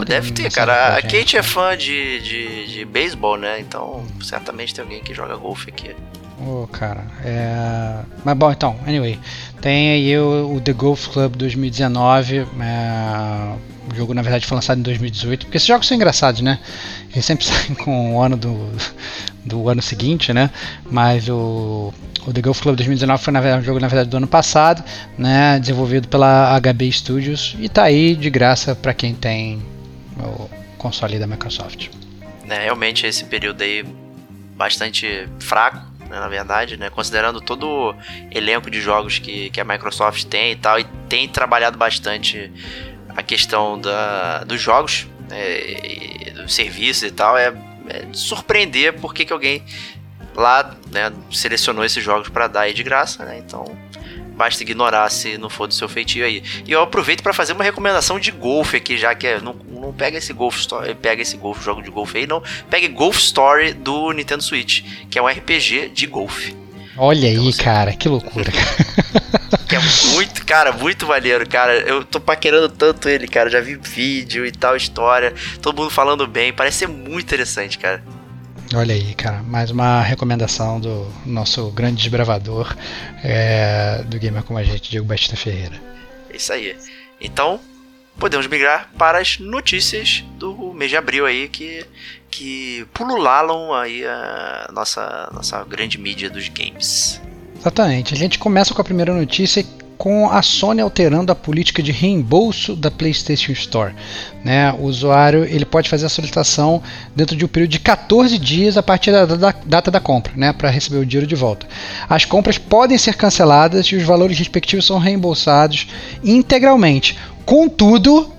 Deve ter, cara. A Kate é fã de, de, de beisebol, né? Então, certamente tem alguém que joga golfe aqui. Ô, cara, é... Mas bom, então, anyway. Tem aí o, o The Golf Club 2019. É... O jogo, na verdade, foi lançado em 2018. Porque esses jogos são engraçados, né? Eles sempre saem com o ano do, do ano seguinte, né? Mas o, o The Golf Club 2019 foi na verdade, um jogo, na verdade, do ano passado, né? Desenvolvido pela HB Studios. E tá aí de graça para quem tem o console da Microsoft. É, realmente esse período aí bastante fraco, né, na verdade, né? Considerando todo o elenco de jogos que, que a Microsoft tem e tal, e tem trabalhado bastante a questão da, dos jogos, né, dos serviços e tal, é, é de surpreender porque que alguém lá né, selecionou esses jogos para dar aí de graça, né? Então basta ignorar se não for do seu feitio aí. E eu aproveito para fazer uma recomendação de golfe aqui, já que é, não, não pega esse Golf Story, pega esse golf, jogo de golfe aí, não. Pegue Golf Story do Nintendo Switch, que é um RPG de golfe. Olha então, aí, assim, cara, que loucura. que é muito, cara, muito maneiro, cara. Eu tô paquerando tanto ele, cara. Já vi vídeo e tal, história. Todo mundo falando bem. Parece ser muito interessante, cara. Olha aí, cara, mais uma recomendação do nosso grande desbravador é, do Gamer Como a Gente, Diego Batista Ferreira. É isso aí. Então, podemos migrar para as notícias do mês de abril aí que, que pulularam aí a nossa, nossa grande mídia dos games. Exatamente. A gente começa com a primeira notícia com a Sony alterando a política de reembolso da PlayStation Store. Né? O usuário ele pode fazer a solicitação dentro de um período de 14 dias a partir da, da data da compra, né? para receber o dinheiro de volta. As compras podem ser canceladas e os valores respectivos são reembolsados integralmente. Contudo,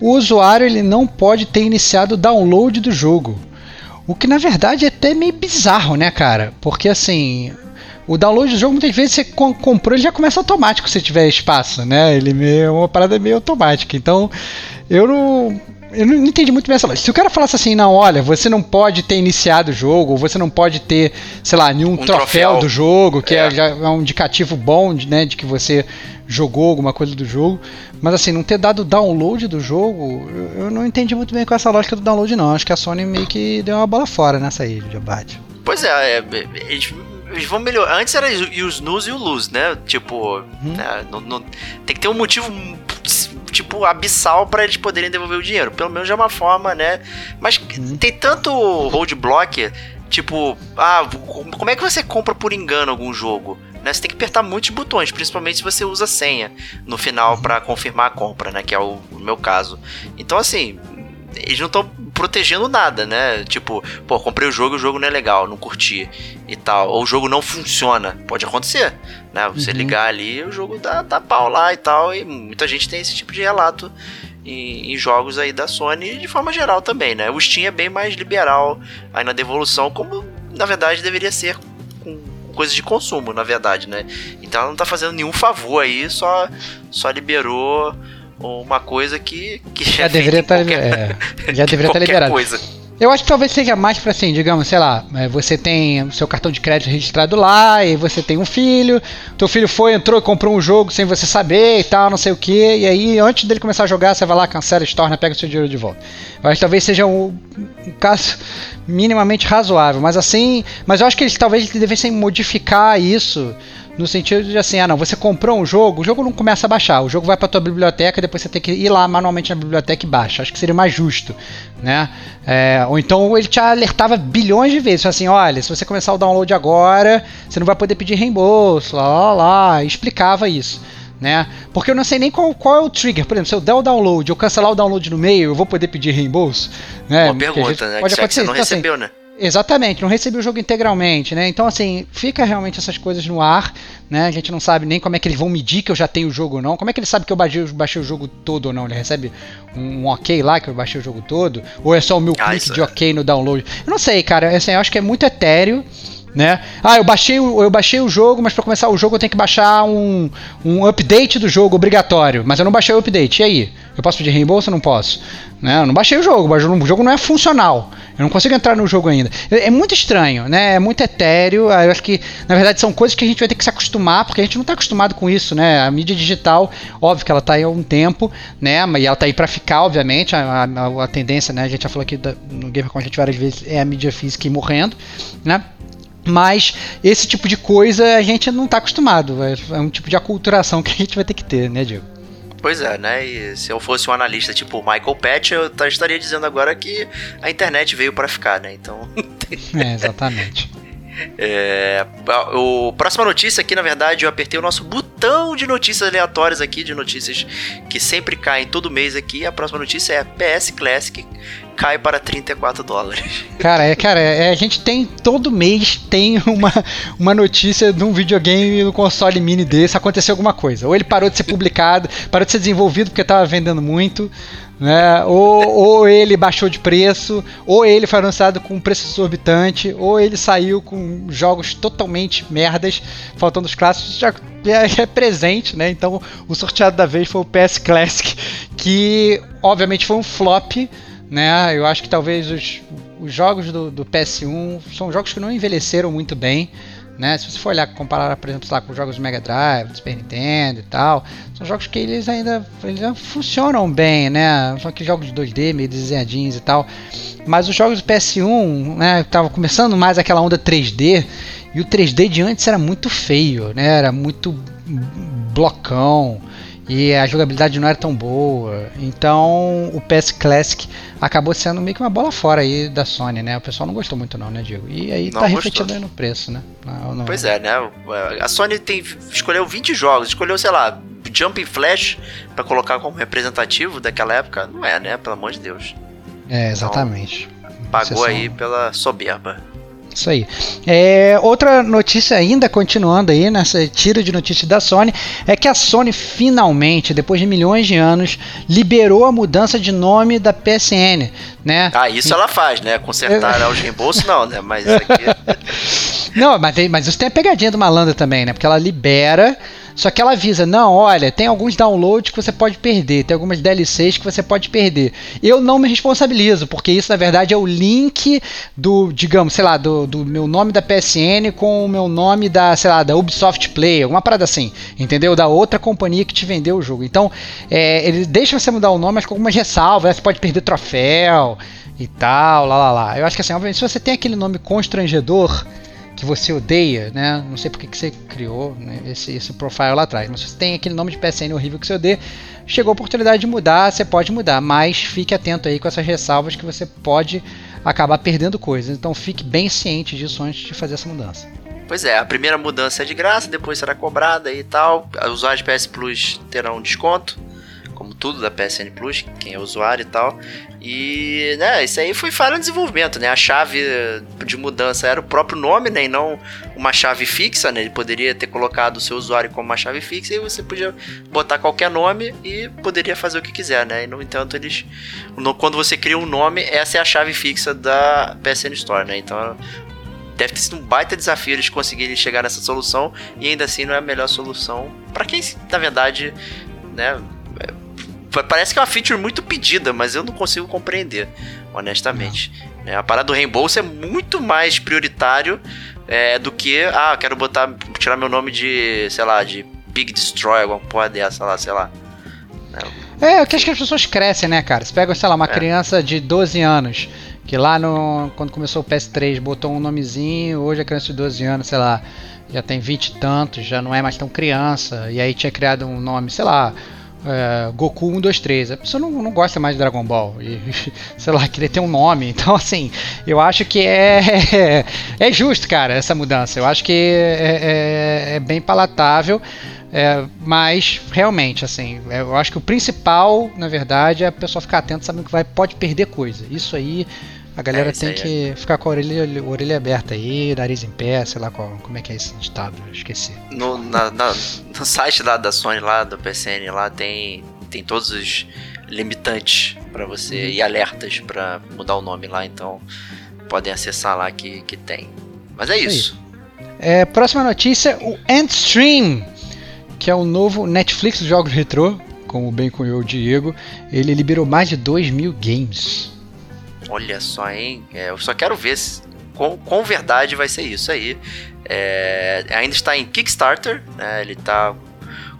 o usuário ele não pode ter iniciado o download do jogo. O que na verdade é até meio bizarro, né, cara? Porque assim, o download do jogo, muitas vezes você comprou, ele já começa automático se tiver espaço, né? Ele é uma parada meio automática. Então, eu não. Eu não entendi muito bem essa lógica. Se o cara falasse assim, não, olha, você não pode ter iniciado o jogo, ou você não pode ter, sei lá, nenhum um troféu, troféu, do jogo, que é. É, é um indicativo bom né, de que você jogou alguma coisa do jogo. Mas assim, não ter dado download do jogo, eu, eu não entendi muito bem com essa lógica do download, não. Acho que a Sony meio que deu uma bola fora nessa aí de abate. Pois é, é eles vão melhorar. Antes era o snooze e o lose, né? Tipo, uhum. né? não, não, tem que ter um motivo tipo abissal para eles poderem devolver o dinheiro. Pelo menos é uma forma, né? Mas uhum. tem tanto roadblock, tipo, ah, como é que você compra por engano algum jogo? Né? Você tem que apertar muitos botões, principalmente se você usa senha no final uhum. para confirmar a compra, né? Que é o, o meu caso. Então, assim, eles não estão protegendo nada, né? Tipo, pô, comprei o jogo e o jogo não é legal, não curti e tal. Ou o jogo não funciona. Pode acontecer, né? Você uhum. ligar ali, o jogo dá, dá pau lá e tal. E muita gente tem esse tipo de relato em, em, jogos aí da Sony e de forma geral também, né? O Steam é bem mais liberal aí na devolução, como na verdade deveria ser com coisas de consumo, na verdade, né? Então ela não tá fazendo nenhum favor aí, só, só liberou uma coisa que, que já deveria estar tá, é, já deveria estar tá liberado. Coisa. Eu acho que talvez seja mais para assim, digamos, sei lá, é, você tem o seu cartão de crédito registrado lá, e você tem um filho, teu filho foi, entrou e comprou um jogo sem você saber e tal, não sei o que, e aí antes dele começar a jogar, você vai lá, cancela, estorna, pega o seu dinheiro de volta. Eu acho que talvez seja um, um caso minimamente razoável, mas assim, mas eu acho que eles talvez devessem modificar isso no sentido de assim, ah não, você comprou um jogo, o jogo não começa a baixar, o jogo vai para tua biblioteca, depois você tem que ir lá manualmente na biblioteca e baixa. Acho que seria mais justo, né? É, ou então ele te alertava bilhões de vezes, assim, olha, se você começar o download agora, você não vai poder pedir reembolso, lá, lá, lá, e explicava isso. Né? Porque eu não sei nem qual, qual é o trigger. Por exemplo, se eu der o download, eu cancelar o download no meio, eu vou poder pedir reembolso? Né? Uma pergunta, né? Pode que acontecer. Você não então, assim, recebeu, assim, né? Exatamente, não recebi o jogo integralmente, né? Então, assim, fica realmente essas coisas no ar, né? A gente não sabe nem como é que eles vão medir que eu já tenho o jogo ou não. Como é que ele sabe que eu baixei, baixei o jogo todo ou não? Ele recebe um, um, ok lá que eu baixei o jogo todo? Ou é só o meu ah, clique de é. ok no download? Eu não sei, cara. Assim, eu acho que é muito etéreo né? Ah, eu baixei, eu baixei o jogo, mas para começar o jogo eu tenho que baixar um, um update do jogo obrigatório. Mas eu não baixei o update. E aí? Eu posso pedir reembolso ou não posso? Né? Eu não baixei o jogo, o jogo não é funcional. Eu não consigo entrar no jogo ainda. É, é muito estranho, né? É muito etéreo. Eu acho que, na verdade, são coisas que a gente vai ter que se acostumar, porque a gente não está acostumado com isso, né? A mídia digital, óbvio que ela está aí há um tempo, né? E ela está aí para ficar, obviamente. A, a, a, tendência, né? A gente já falou aqui da, no Gamer com a gente várias vezes, é a mídia física ir morrendo, né? Mas esse tipo de coisa a gente não está acostumado. É, é um tipo de aculturação que a gente vai ter que ter, né, Diego? Pois é, né? E se eu fosse um analista tipo Michael Patch, eu estaria dizendo agora que a internet veio para ficar, né? Então. é, exatamente. É, o próxima notícia aqui, na verdade, eu apertei o nosso botão de notícias aleatórias aqui, de notícias que sempre caem todo mês aqui. A próxima notícia é a PS Classic cai para 34 dólares. Cara, é, cara, é, a gente tem todo mês tem uma, uma notícia de um videogame no console mini desse aconteceu alguma coisa. Ou ele parou de ser publicado, parou de ser desenvolvido porque estava vendendo muito, né? Ou, ou ele baixou de preço, ou ele foi anunciado com um preço exorbitante, ou ele saiu com jogos totalmente merdas, faltando os clássicos. Já é, presente, né? Então o sorteado da vez foi o PS Classic, que obviamente foi um flop né? Eu acho que talvez os, os jogos do, do, PS1 são jogos que não envelheceram muito bem. Né? Se você for olhar, comparar, por exemplo, lá, com os jogos do Mega Drive, do Super Nintendo e tal, são jogos que eles ainda, eles ainda funcionam bem, né? São aqueles jogos de 2D, meio desenhadinhos e tal. Mas os jogos do PS1, né, tava começando mais aquela onda 3D, e o 3D de antes era muito feio, né? Era muito blocão e a jogabilidade não era tão boa. Então o PS Classic acabou sendo meio que uma bola fora aí da Sony, né? O pessoal não gostou muito não, né, Diego? E aí não tá gostou. refletindo aí no preço, né? Não, não... Pois é, né? A Sony tem escolheu 20 jogos, escolheu, sei lá, Jumping Flash para colocar como representativo daquela época. Não é, né? Pelo amor de Deus. É, exatamente. Então, pagou aí pela soberba. Isso aí. É, outra notícia ainda, continuando aí nessa tira de notícias da Sony, é que a Sony finalmente, depois de milhões de anos, liberou a mudança de nome da PSN, né? Ah, isso ela faz, né? Consertar é... os reembolsos não, né? Mas aqui... não, mas, mas isso tem a pegadinha do malandro também, né? Porque ela libera só que ela avisa: não, olha, tem alguns downloads que você pode perder, tem algumas DLCs que você pode perder. Eu não me responsabilizo, porque isso na verdade é o link do, digamos, sei lá, do, do meu nome da PSN com o meu nome da, sei lá, da Ubisoft Play, alguma parada assim, entendeu? Da outra companhia que te vendeu o jogo. Então, é, ele deixa você mudar o nome, mas com algumas ressalvas, você pode perder troféu e tal, lá lá lá. Eu acho que assim, obviamente, se você tem aquele nome constrangedor que você odeia, né? Não sei porque que você criou né, esse, esse profile lá atrás, mas você tem aquele nome de PSN horrível que você odeia, chegou a oportunidade de mudar, você pode mudar, mas fique atento aí com essas ressalvas que você pode acabar perdendo coisas. Então fique bem ciente disso antes de fazer essa mudança. Pois é, a primeira mudança é de graça, depois será cobrada e tal. Os usuários de PS Plus terão desconto como tudo da PSN Plus, quem é usuário e tal. E, né, isso aí foi falha no desenvolvimento, né? A chave de mudança era o próprio nome, né? E não uma chave fixa, né? Ele poderia ter colocado o seu usuário como uma chave fixa e você podia botar qualquer nome e poderia fazer o que quiser, né? E, no entanto, eles... Quando você cria um nome, essa é a chave fixa da PSN Store, né? Então, deve ter sido um baita desafio eles conseguirem chegar nessa solução e ainda assim não é a melhor solução para quem na verdade né Parece que é uma feature muito pedida, mas eu não consigo compreender, honestamente. É, a parada do reembolso é muito mais prioritário é, do que, ah, quero botar, tirar meu nome de, sei lá, de Big Destroy, alguma porra dessa lá, sei lá. É, o que acho que as pessoas crescem, né, cara? Você pega, sei lá, uma é. criança de 12 anos, que lá no, quando começou o PS3 botou um nomezinho, hoje a criança de 12 anos, sei lá, já tem 20 e tantos, já não é mais tão criança, e aí tinha criado um nome, sei lá, é, Goku 1, 2, 3. A pessoa não, não gosta mais de Dragon Ball. E, sei lá, queria ter um nome. Então, assim, eu acho que é, é justo, cara, essa mudança. Eu acho que é, é, é bem palatável. É, mas realmente, assim, eu acho que o principal, na verdade, é a pessoa ficar atenta, sabendo que vai, pode perder coisa. Isso aí a galera é, tem que é. ficar com a orelha, orelha aberta aí, nariz em pé, sei lá qual, como é que é esse ditado, esqueci. No, na, na, no site lá da Sony, lá do PSN, lá tem, tem todos os limitantes para você uhum. e alertas para mudar o nome lá, então podem acessar lá que, que tem. Mas é isso. É, próxima notícia, o Endstream, que é o novo Netflix dos jogos retrô, como bem cunhou o Diego, ele liberou mais de 2 mil games. Olha só, hein? É, eu só quero ver se, com, com verdade vai ser isso aí. É, ainda está em Kickstarter, né? Ele está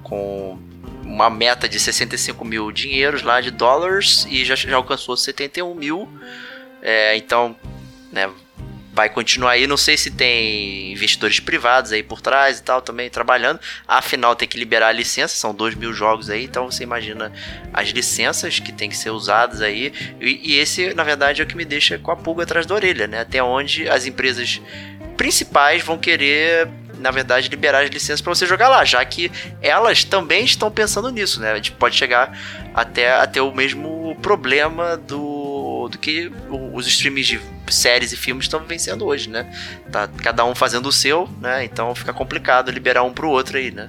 com uma meta de 65 mil dinheiros lá de dólares e já, já alcançou 71 mil. É, então, né? Vai continuar aí. Não sei se tem investidores privados aí por trás e tal também trabalhando. Afinal, tem que liberar a licença, são 2 mil jogos aí, então você imagina as licenças que tem que ser usadas aí. E, e esse, na verdade, é o que me deixa com a pulga atrás da orelha, né? Até onde as empresas principais vão querer na verdade, liberar as licenças para você jogar lá, já que elas também estão pensando nisso, né? A gente pode chegar até, até o mesmo problema do, do que os streams de séries e filmes estão vencendo hoje, né? Tá cada um fazendo o seu, né? Então fica complicado liberar um pro outro aí, né?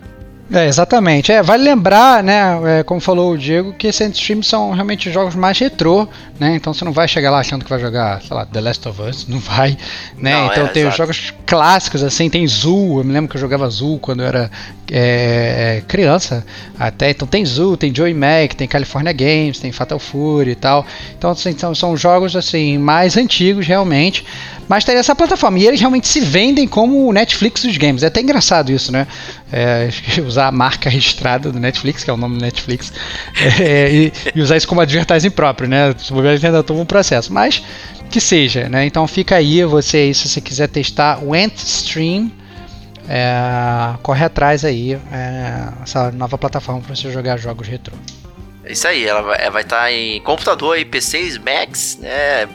É, exatamente. É, vale lembrar, né, é, como falou o Diego, que esses streams são realmente jogos mais retrô, né? Então você não vai chegar lá achando que vai jogar, sei lá, The Last of Us, não vai, né? Não, então é, tem exato. os jogos clássicos assim, tem Zul, eu me lembro que eu jogava Zul quando eu era é, criança, até. Então tem Zul, tem Joey Mac, tem California Games, tem Fatal Fury e tal. Então assim, são, são jogos assim mais antigos realmente. Mas tem essa plataforma. E eles realmente se vendem como o Netflix dos games. É até engraçado isso, né? É, usar a marca registrada do Netflix, que é o nome do Netflix, é, e, e, usar isso como advertising próprio, né? Se bobear, ainda toma um processo. Mas que seja, né? Então fica aí você aí, se você quiser testar o Antstream. É, corre atrás aí é, essa nova plataforma para você jogar jogos retrô. É isso aí, ela vai, estar tá em computador e PCs, Macs, né,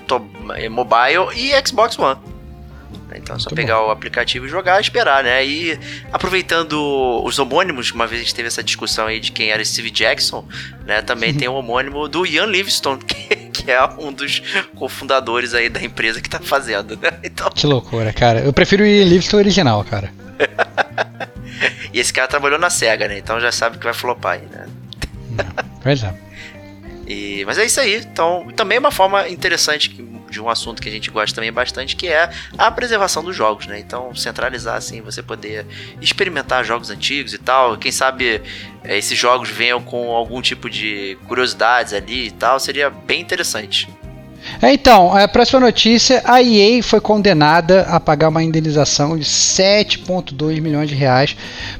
é, mobile e Xbox One. Então é só Muito pegar bom. o aplicativo e jogar e esperar, né? E aproveitando os homônimos, uma vez a gente teve essa discussão aí de quem era Steve Jackson, né? Também tem o homônimo do Ian Livingstone, que, que é um dos cofundadores aí da empresa que tá fazendo, né? Então... Que loucura, cara. Eu prefiro o Ian Livingstone original, cara. e esse cara trabalhou na SEGA, né? Então já sabe que vai flopar aí, né? Pois é. E, mas é isso aí. Então, também é uma forma interessante de um assunto que a gente gosta também bastante, que é a preservação dos jogos, né? Então, centralizar assim, você poder experimentar jogos antigos e tal. Quem sabe é, esses jogos venham com algum tipo de curiosidades ali e tal, seria bem interessante. É, então, a próxima notícia: a EA foi condenada a pagar uma indenização de 7,2 milhões de reais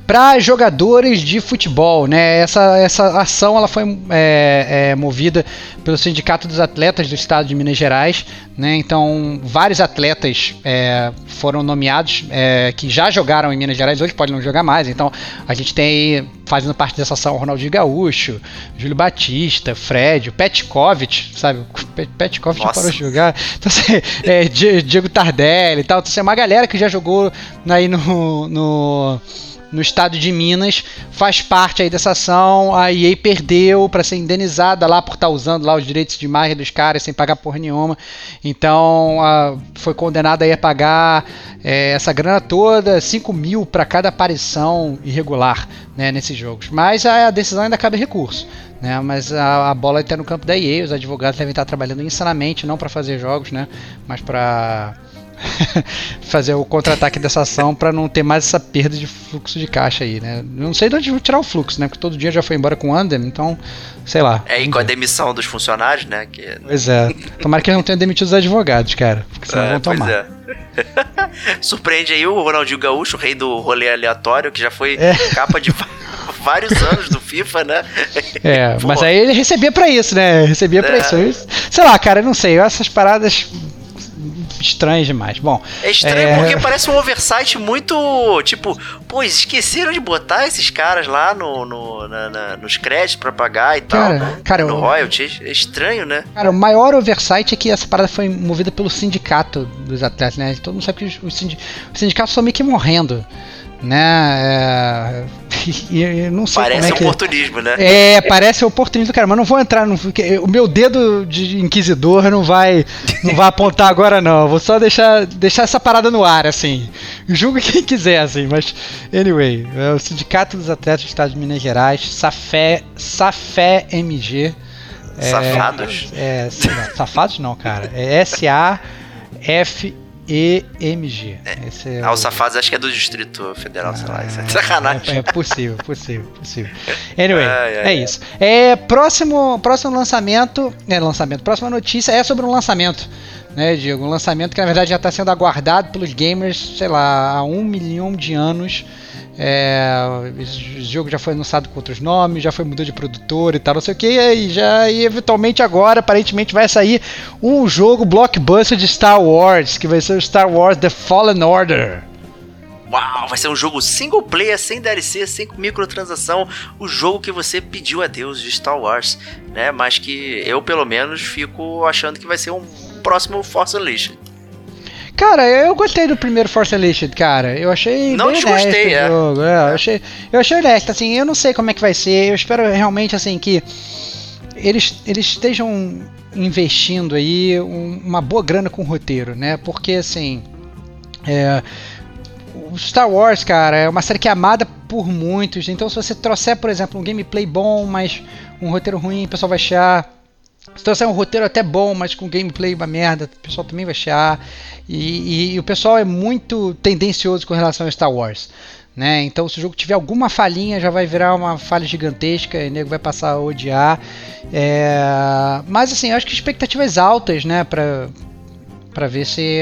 para jogadores de futebol. Né? Essa, essa ação ela foi é, é, movida pelo Sindicato dos Atletas do Estado de Minas Gerais. Né? Então, vários atletas é, foram nomeados é, que já jogaram em Minas Gerais, hoje podem não jogar mais. Então, a gente tem fazendo parte dessa ação Ronaldinho Gaúcho, Júlio Batista, Fred, o Petkovic, sabe? O Petkovic já parou de jogar. Então, assim, é, Diego Tardelli e tal. Então, assim, é uma galera que já jogou aí no, no no estado de Minas, faz parte aí dessa ação. A EA perdeu para ser indenizada lá por estar tá usando lá os direitos de imagem dos caras sem pagar porra nenhuma. Então a, foi condenada aí a pagar é, essa grana toda, 5 mil para cada aparição irregular né, nesses jogos. Mas a, a decisão ainda cabe recurso. Né, mas a, a bola está no campo da EA, os advogados devem estar trabalhando insanamente, não para fazer jogos, né, mas para fazer o contra-ataque dessa ação para não ter mais essa perda de fluxo de caixa aí, né? Não sei de onde vou tirar o fluxo, né? Porque todo dia já foi embora com o Andem, então, sei lá. É, e com a demissão dos funcionários, né? Que... Pois é. Tomara que não tenham demitido os advogados, cara, porque senão é, vão tomar. É. Surpreende aí o Ronaldinho Gaúcho, o rei do rolê aleatório, que já foi é. capa de vários anos do FIFA, né? É, mas aí ele recebia para isso, né? Recebia é. pra isso. Sei lá, cara, eu não sei. Essas paradas estranho demais. Bom. É estranho é... porque parece um oversight muito. Tipo, pô, esqueceram de botar esses caras lá no, no na, na, nos créditos pra pagar e cara, tal. Cara, no royalty. É estranho, né? Cara, o maior oversight é que essa parada foi movida pelo sindicato dos atletas, né? Todo mundo sabe que os, os sindicatos estão meio que morrendo né? É, não sei parece como é que... oportunismo, né? É, parece oportunismo, cara, mas não vou entrar no. O meu dedo de inquisidor não vai não vai apontar agora, não. Vou só deixar, deixar essa parada no ar, assim. Julgo quem quiser, assim, mas. Anyway, é o Sindicato dos Atletas do Estado de Minas Gerais, Safé, Safé MG. Safados? É, é, safados não, cara. É S-A-F EMG. É. Esse é ah, o Safados acho que é do Distrito Federal, ah, sei lá. Isso é sacanagem. É, é possível, possível, possível. Anyway, é isso. É, próximo, próximo lançamento. É, lançamento. Próxima notícia é sobre um lançamento né, Diego? Um lançamento que na verdade já está sendo aguardado pelos gamers, sei lá, há um milhão de anos. É, esse jogo já foi anunciado com outros nomes, já foi mudado de produtor e tal, não sei o que, e já e eventualmente agora aparentemente vai sair um jogo blockbuster de Star Wars, que vai ser o Star Wars The Fallen Order. Uau, vai ser um jogo single player, sem DLC, sem microtransação, o jogo que você pediu a Deus de Star Wars, né? Mas que eu pelo menos fico achando que vai ser um próximo Force Unleashed. Cara, eu gostei do primeiro Force Unleashed, cara. Eu achei não bem desgostei, é. jogo. É, eu achei, eu achei honesto, assim, eu não sei como é que vai ser. Eu espero realmente assim que eles, eles estejam investindo aí um, uma boa grana com o roteiro, né? Porque assim, é, o Star Wars, cara, é uma série que é amada por muitos. Então, se você trouxer, por exemplo, um gameplay bom, mas um roteiro ruim, o pessoal vai achar. Se trouxer um roteiro até bom, mas com gameplay uma merda, o pessoal também vai achar. E, e, e o pessoal é muito tendencioso com relação a Star Wars. Né? Então, se o jogo tiver alguma falhinha, já vai virar uma falha gigantesca e o nego vai passar a odiar. É... Mas, assim, eu acho que expectativas altas né, para ver se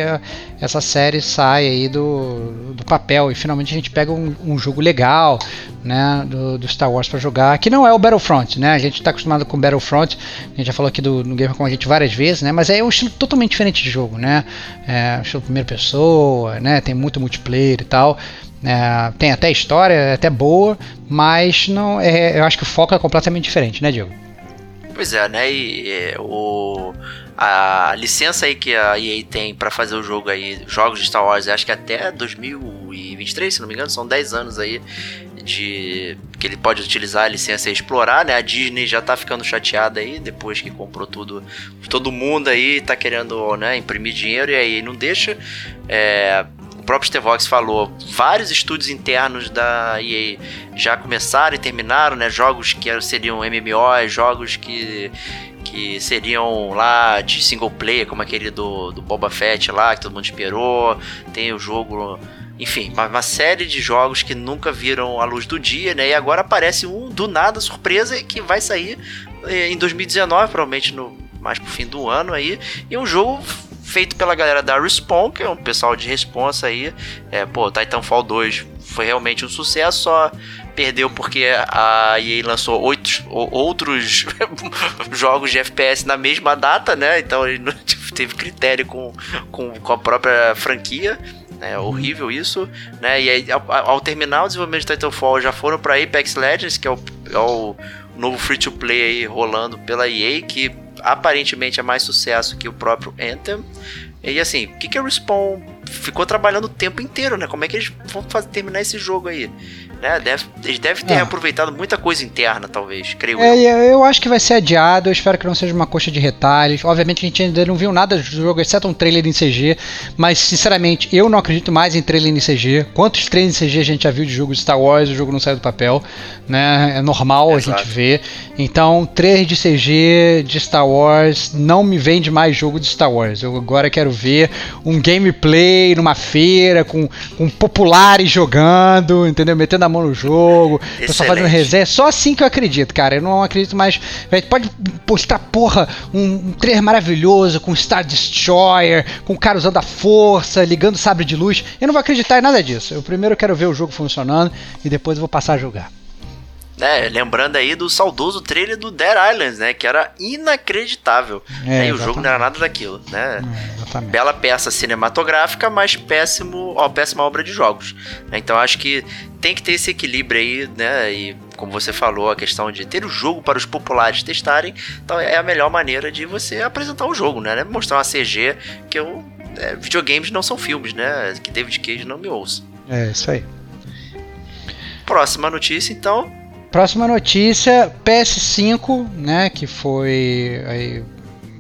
essa série sai aí do, do papel e finalmente a gente pega um, um jogo legal né, do, do Star Wars para jogar, que não é o Battlefront, né? A gente está acostumado com Battlefront, a gente já falou aqui do, no Game com a gente várias vezes, né? Mas é um estilo totalmente diferente de jogo, né? É um estilo primeira pessoa, né? Tem muito multiplayer e tal. É, tem até história, é até boa, mas não é, eu acho que o foco é completamente diferente, né, Diego? Pois é, né? E, e o a licença aí que a EA tem para fazer o jogo aí, jogos de Star Wars, acho que até 2023, se não me engano, são 10 anos aí de que ele pode utilizar a licença e explorar, né? A Disney já tá ficando chateada aí depois que comprou tudo, todo mundo aí tá querendo, né, imprimir dinheiro e aí não deixa. É, o próprio Stevox falou, vários estúdios internos da EA já começaram e terminaram, né? Jogos que seriam MMOs, jogos que que seriam lá de single player, como aquele do, do Boba Fett lá, que todo mundo esperou. Tem o jogo. Enfim, uma, uma, série de jogos que nunca viram a luz do dia, né? E agora aparece um do nada, surpresa, que vai sair eh, em 2019, provavelmente no mais pro fim do ano aí. E um jogo feito pela galera da Respawn, que é um pessoal de responsa aí. É, pô, Titanfall 2 foi realmente um sucesso, só perdeu porque a EA lançou oito, outros jogos de FPS na mesma data, né? Então ele não teve critério com, com, com a própria franquia. É horrível isso, né? E aí, ao, ao terminar o desenvolvimento de Titanfall, já foram para Apex Legends, que é o, é o novo free-to-play aí rolando pela EA, que aparentemente é mais sucesso que o próprio Anthem. E assim, o que, que a Respawn ficou trabalhando o tempo inteiro, né? Como é que eles vão fazer, terminar esse jogo aí? Né? Deve, eles devem ter é. aproveitado muita coisa interna, talvez, creio é, eu. Eu acho que vai ser adiado, eu espero que não seja uma coxa de retalhos. Obviamente a gente ainda não viu nada do jogo, exceto um trailer em CG, mas sinceramente eu não acredito mais em trailer em CG. Quantos trailers em CG a gente já viu de jogo de Star Wars o jogo não saiu do papel? Né? É normal Exato. a gente ver. Então, trailer de CG de Star Wars não me vende mais jogo de Star Wars. Eu agora quero ver um gameplay numa feira com, com populares jogando, entendeu? Metendo a mão no jogo, o pessoal fazendo resenha. Só assim que eu acredito, cara. Eu não acredito mais. Pode postar, porra, um, um trailer maravilhoso com Star Destroyer, com o cara usando a força, ligando sabre de luz. Eu não vou acreditar em nada disso. Eu primeiro quero ver o jogo funcionando e depois eu vou passar a jogar. É, lembrando aí do saudoso trailer do Dead Islands, né? Que era inacreditável. É, e o jogo não era nada daquilo, né? É, Bela peça cinematográfica, mas péssimo, ó, péssima obra de jogos. Então acho que tem que ter esse equilíbrio aí, né? E como você falou, a questão de ter o jogo para os populares testarem, então é a melhor maneira de você apresentar o jogo, né? Mostrar uma CG que eu, é, videogames não são filmes, né? Que David Cage não me ouça. É, isso aí. Próxima notícia, então, Próxima notícia, PS5, né, que foi aí,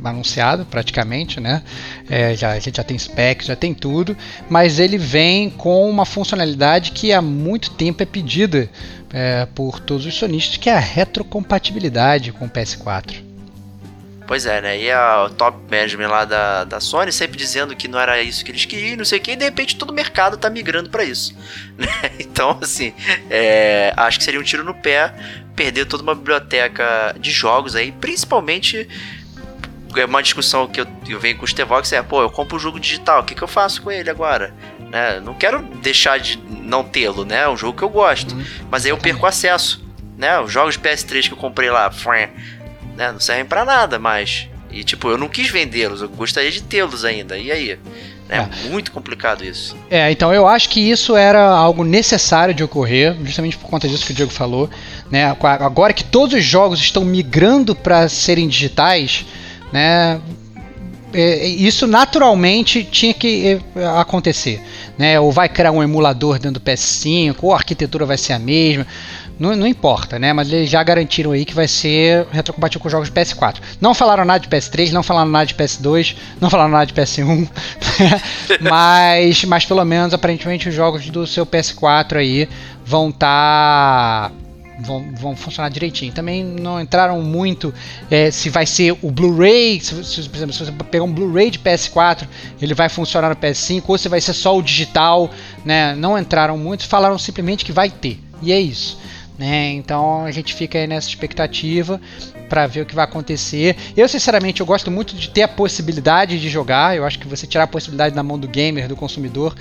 anunciado praticamente, né? É, já, a gente já tem specs, já tem tudo, mas ele vem com uma funcionalidade que há muito tempo é pedida é, por todos os sonistas, que é a retrocompatibilidade com o PS4. Pois é, né? E a top management lá da, da Sony sempre dizendo que não era isso que eles queriam, não sei o que, e de repente todo o mercado tá migrando para isso. Né? Então, assim, é, acho que seria um tiro no pé perder toda uma biblioteca de jogos aí, principalmente é uma discussão que eu, eu venho com o Stevox é, pô, eu compro o jogo digital, o que, que eu faço com ele agora? Né? Não quero deixar de não tê-lo, né? É um jogo que eu gosto. Uhum. Mas aí eu perco acesso. Né? Os jogos PS3 que eu comprei lá, né? não servem para nada mais. E tipo, eu não quis vendê-los, eu gostaria de tê-los ainda. E aí? É, é muito complicado isso. É, então eu acho que isso era algo necessário de ocorrer, justamente por conta disso que o Diego falou. Né? Agora que todos os jogos estão migrando para serem digitais, né? É, isso naturalmente tinha que é, acontecer. Né? Ou vai criar um emulador dentro do PS5, ou a arquitetura vai ser a mesma. Não, não, importa, né? Mas eles já garantiram aí que vai ser retrocompatível com jogos de PS4. Não falaram nada de PS3, não falaram nada de PS2, não falaram nada de PS1. mas, mas pelo menos aparentemente os jogos do seu PS4 aí vão estar. Tá vão, vão funcionar direitinho. Também não entraram muito é, se vai ser o Blu-ray, se, se, por exemplo, se você pegar um Blu-ray de PS4, ele vai funcionar no PS5, ou se vai ser só o digital, né? Não entraram muito, falaram simplesmente que vai ter. E é isso. Né? Então a gente fica aí nessa expectativa para ver o que vai acontecer. Eu, sinceramente, eu gosto muito de ter a possibilidade de jogar. Eu acho que você tirar a possibilidade na mão do gamer, do consumidor,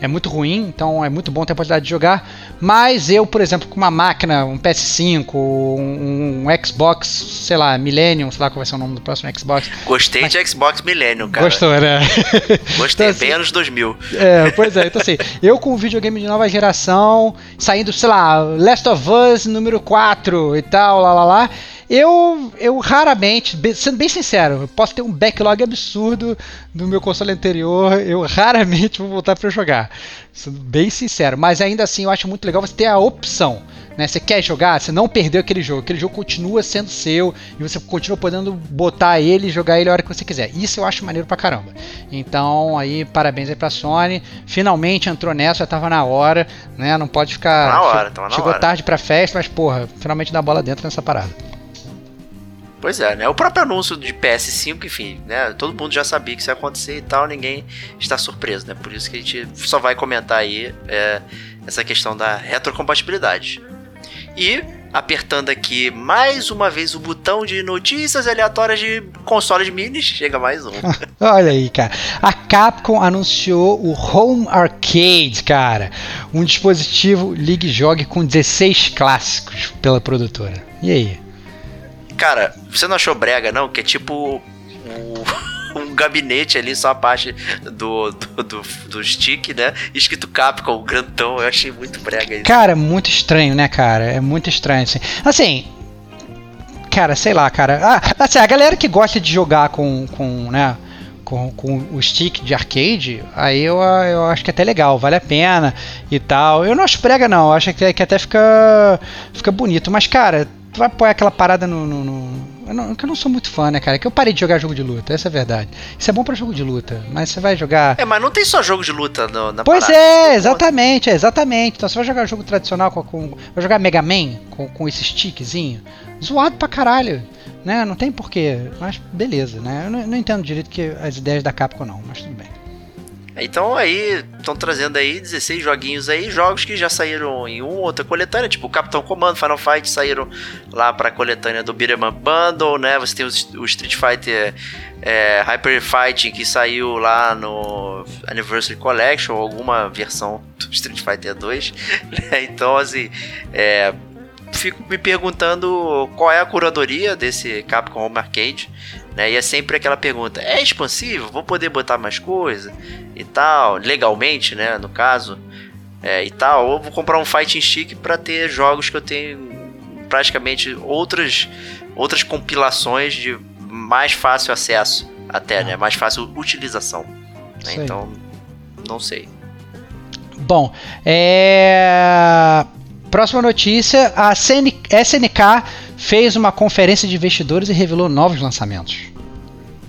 é muito ruim. Então é muito bom ter a possibilidade de jogar. Mas eu, por exemplo, com uma máquina, um PS5, um, um Xbox, sei lá, Millennium, sei lá qual vai ser o nome do próximo Xbox. Gostei Mas... de Xbox Millennium, cara. Gostou, né? Gostei, então, assim, bem anos 2000. É, pois é. Então assim, eu com um videogame de nova geração, saindo, sei lá, Last of Us número 4 e tal, lá lá lá eu, eu raramente, sendo bem sincero, posso ter um backlog absurdo no meu console anterior, eu raramente vou voltar para jogar. Sendo bem sincero, mas ainda assim eu acho muito legal você ter a opção. Né? Você quer jogar, você não perdeu aquele jogo, aquele jogo continua sendo seu e você continua podendo botar ele e jogar ele a hora que você quiser. Isso eu acho maneiro pra caramba. Então, aí, parabéns aí pra Sony. Finalmente entrou nessa, já tava na hora, né? Não pode ficar. Na hora, tava na Chegou hora. tarde pra festa, mas porra, finalmente dá bola dentro nessa parada. Pois é, né? O próprio anúncio de PS5, enfim, né? Todo mundo já sabia que isso ia acontecer e tal, ninguém está surpreso, né? Por isso que a gente só vai comentar aí é, essa questão da retrocompatibilidade. E apertando aqui mais uma vez o botão de notícias aleatórias de consoles mini, chega mais um. Olha aí, cara. A Capcom anunciou o Home Arcade, cara. Um dispositivo Ligue Jogue com 16 clássicos pela produtora. E aí? Cara, você não achou brega, não? Que é tipo um gabinete ali, só a parte do, do, do, do stick, né? Escrito Capcom, grandão. Eu achei muito brega isso. Cara, muito estranho, né, cara? É muito estranho, assim. Assim, cara, sei lá, cara. Ah, assim, a galera que gosta de jogar com, com né, com, com o stick de arcade, aí eu, eu acho que é até legal, vale a pena e tal. Eu não acho prega, não. Eu acho que, que até fica, fica bonito. Mas, cara, tu vai pôr aquela parada no. no, no... Eu, não, eu não sou muito fã, né, cara? Que eu parei de jogar jogo de luta, essa é a verdade. Isso é bom para jogo de luta, mas você vai jogar. É, mas não tem só jogo de luta no, na Pois parada, é, exatamente, é, exatamente. Então você vai jogar jogo tradicional com. com vai jogar Mega Man com, com esse stickzinho. Zoado pra caralho. Né? Não tem porquê, mas beleza, né? Eu não, não entendo direito que as ideias da Capcom não, mas tudo bem. Então aí estão trazendo aí 16 joguinhos aí, jogos que já saíram em uma outra coletânea, tipo Capitão Comando, Final Fight saíram lá para a coletânea do Beat'em Up Bundle, né? Você tem o, Street Fighter é, Hyper Fighting que saiu lá no Anniversary Collection, alguma versão do Street Fighter 2, né? Então assim, é, fico me perguntando qual é a curadoria desse Capcom Home Arcade. Né? E é sempre aquela pergunta: é expansível? Vou poder botar mais coisa e tal, legalmente, né? No caso, é, e tal. Ou vou comprar um Fighting Stick para ter jogos que eu tenho praticamente outras outras compilações de mais fácil acesso, até, né? Mais fácil utilização. Né? Então, não sei. Bom, é... próxima notícia: a SNK fez uma conferência de investidores e revelou novos lançamentos.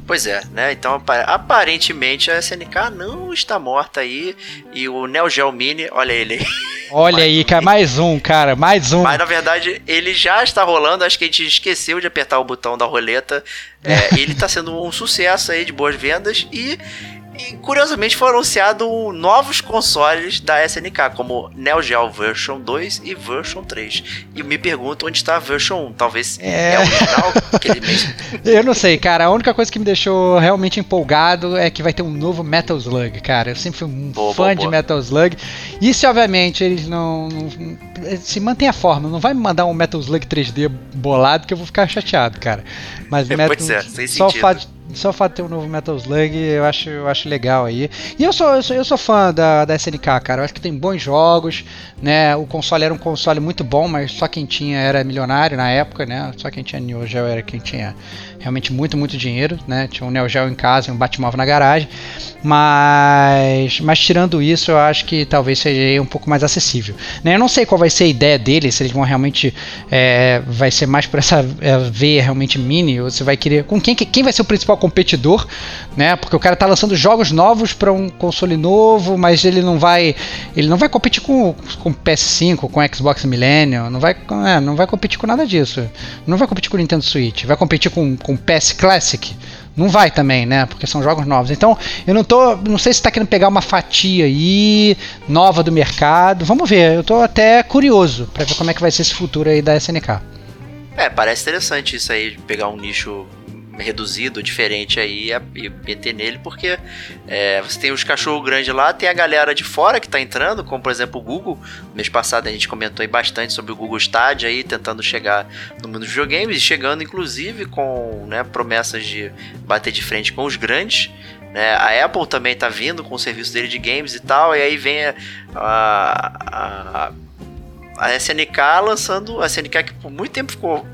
Pois é, né? Então aparentemente a SNK não está morta aí e o Neo Geo Mini, olha ele aí. Olha aí, cara, mais um, cara, mais um. Mas na verdade ele já está rolando, acho que a gente esqueceu de apertar o botão da roleta. É, ele está sendo um sucesso aí de boas vendas e E curiosamente foram anunciados novos consoles da SNK, como Neo Geo Version 2 e Version 3. E me pergunto onde está a Version 1. Talvez é, é original, aquele mesmo. Eu não sei, cara. A única coisa que me deixou realmente empolgado é que vai ter um novo Metal Slug, cara. Eu sempre fui um boa, fã boa, de boa. Metal Slug. E se obviamente eles não, não, Se mantém a forma, não vai me mandar um Metal Slug 3D bolado que eu vou ficar chateado, cara. Mas é, Metal, ser, sem só sentido. o fato só o fato de ter um novo Metal Slug, eu acho, eu acho legal aí. E eu sou, eu sou, eu sou fã da, da SNK, cara. Eu acho que tem bons jogos, né? O console era um console muito bom, mas só quem tinha era milionário na época, né? Só quem tinha Neo Geo era quem tinha realmente muito, muito dinheiro, né? Tinha um Neo Geo em casa e um Batmóvel na garagem. Mas, mas tirando isso, eu acho que talvez seja um pouco mais acessível. Né? Eu não sei qual vai ser a ideia deles, se eles vão realmente. É, vai ser mais por essa é, veia realmente mini, ou se vai querer. Com quem, quem vai ser o principal competidor, né? Porque o cara tá lançando jogos novos para um console novo, mas ele não vai. Ele não vai competir com, com PS5, com Xbox Millennium, não vai, é, não vai competir com nada disso. Não vai competir com o Nintendo Switch, vai competir com, com PS Classic não vai também, né? Porque são jogos novos. Então, eu não tô. Não sei se está querendo pegar uma fatia aí, nova do mercado. Vamos ver. Eu tô até curioso para ver como é que vai ser esse futuro aí da SNK. É, parece interessante isso aí, pegar um nicho reduzido, diferente aí e meter nele, porque é, você tem os cachorros grandes lá, tem a galera de fora que está entrando, como por exemplo o Google. Mês passado a gente comentou bastante sobre o Google Stadia aí, tentando chegar no mundo dos videogames, chegando inclusive com né, promessas de bater de frente com os grandes. Né? A Apple também está vindo com o serviço dele de games e tal, e aí vem a, a, a, a SNK lançando, a SNK que por muito tempo ficou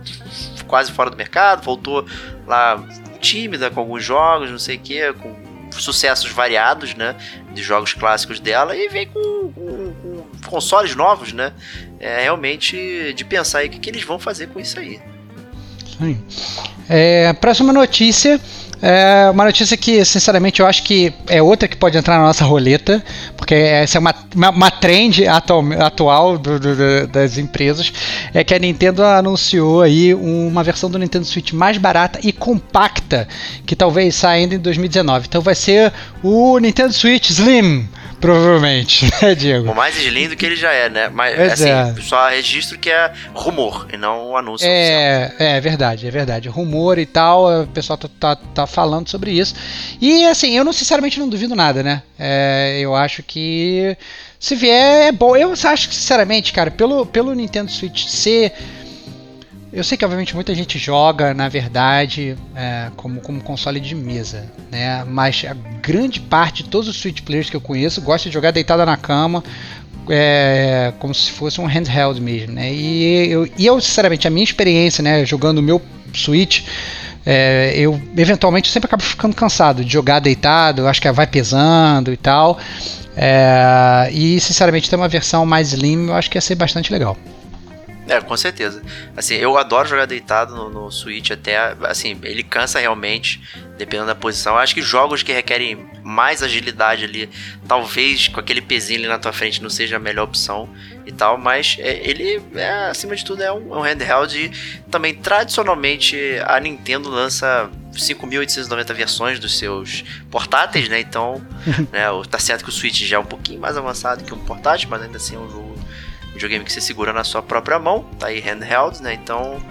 quase fora do mercado, voltou lá tímida com alguns jogos, não sei o que, com sucessos variados, né, de jogos clássicos dela e vem com, com, com consoles novos, né, é realmente de pensar aí o que, que eles vão fazer com isso aí. Sim. É, próxima notícia é uma notícia que, sinceramente, eu acho que é outra que pode entrar na nossa roleta, porque essa é uma, uma, uma trend atual, atual do, do, das empresas, é que a Nintendo anunciou aí uma versão do Nintendo Switch mais barata e compacta, que talvez saia ainda em 2019. Então vai ser o Nintendo Switch Slim, Provavelmente, né, Diego? O mais lindo que ele já é, né? Mas, pois assim, é. só registro que é rumor e não um anúncio é, oficial. É, verdade, é verdade. Rumor e tal, o pessoal tá, tá, tá, falando sobre isso. E, assim, eu não, sinceramente não duvido nada, né? É, eu acho que se vier é bom. Eu acho que, sinceramente, cara, pelo, pelo Nintendo Switch ser eu sei que obviamente muita gente joga, na verdade, é, como, como console de mesa, né? Mas a grande parte de todos os Switch players que eu conheço gosta de jogar deitada na cama, é, como se fosse um handheld mesmo, né? E eu, e eu, sinceramente, a minha experiência, né, jogando o meu Switch, é, eu eventualmente sempre acabo ficando cansado de jogar deitado, acho que vai pesando e tal. É, e sinceramente ter uma versão mais slim eu acho que ia ser bastante legal. É, com certeza. Assim, eu adoro jogar deitado no, no Switch até, assim, ele cansa realmente, dependendo da posição. Eu acho que jogos que requerem mais agilidade ali, talvez com aquele pezinho ali na tua frente não seja a melhor opção e tal, mas é, ele, é, acima de tudo, é um, é um handheld e também, tradicionalmente, a Nintendo lança 5.890 versões dos seus portáteis, né? Então, né, tá certo que o Switch já é um pouquinho mais avançado que um portátil, mas ainda assim é um jogo videogame que você segura na sua própria mão, tá aí handheld, né? Então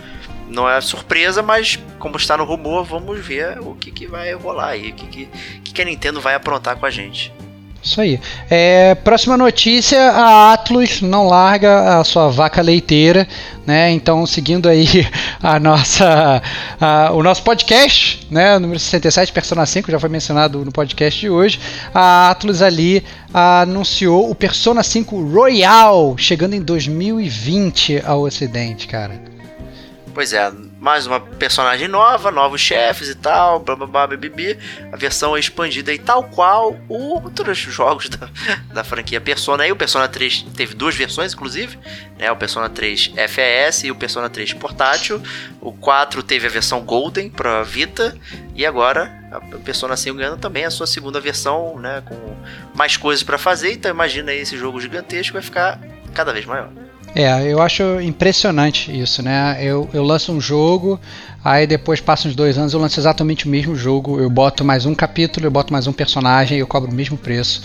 não é surpresa, mas como está no rumor, vamos ver o que, que vai rolar aí, o que, que, que a Nintendo vai aprontar com a gente. Isso aí. É, próxima notícia: a Atlus não larga a sua vaca leiteira, né? Então, seguindo aí a nossa, a, o nosso podcast, né? Número 67, Persona 5, já foi mencionado no podcast de hoje. A Atlus ali anunciou o Persona 5 Royal, chegando em 2020 ao Ocidente, cara. Pois é, mais uma personagem nova, novos chefes e tal, blá blá blá, bibi. A versão é expandida e tal qual outros jogos da, da franquia Persona. E o Persona 3 teve duas versões, inclusive, né? O Persona 3 FES e o Persona 3 portátil. O 4 teve a versão Golden para Vita e agora a Persona 5 ganhando também a sua segunda versão, né? Com mais coisas para fazer. Então imagina aí esse jogo gigantesco vai ficar cada vez maior. É, eu acho impressionante isso, né? Eu, eu lanço um jogo, aí depois passa uns dois anos, eu lanço exatamente o mesmo jogo, eu boto mais um capítulo, eu boto mais um personagem, eu cobro o mesmo preço.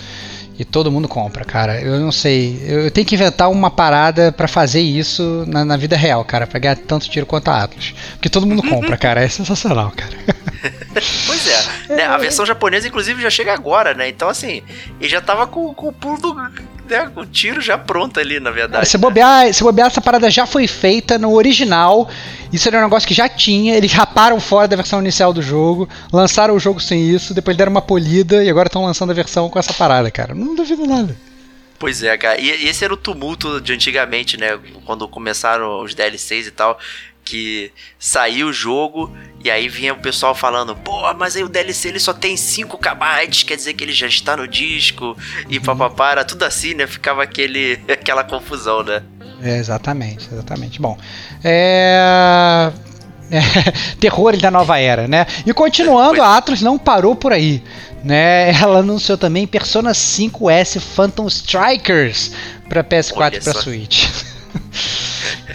E todo mundo compra, cara. Eu não sei. Eu tenho que inventar uma parada para fazer isso na, na, vida real, cara. Pra ganhar tanto tiro quanto a Atlas. Porque todo mundo compra, cara. É sensacional, cara. pois é. Né, a versão japonesa, inclusive, já chega agora, né? Então, assim, ele já tava com, com o pulo do, né, o tiro já pronto ali, na verdade. Se bobear, se bobear, essa parada já foi feita no original. Isso era um negócio que já tinha. Eles raparam fora da versão inicial do jogo, lançaram o jogo sem isso, depois deram uma polida e agora estão lançando a versão com essa parada, cara. Não duvido nada. Pois é, cara. E esse era o tumulto de antigamente, né? Quando começaram os DLCs e tal que saiu o jogo e aí vinha o pessoal falando, pô, mas aí o DLC ele só tem 5 KB, quer dizer que ele já está no disco e uhum. papapá, era tudo assim, né? Ficava aquele, aquela confusão, né? É, exatamente, exatamente. Bom, é... é... terror da nova era, né? E continuando, a Atlas não parou por aí. Né, ela anunciou também Persona 5S Phantom Strikers para PS4 e para Switch.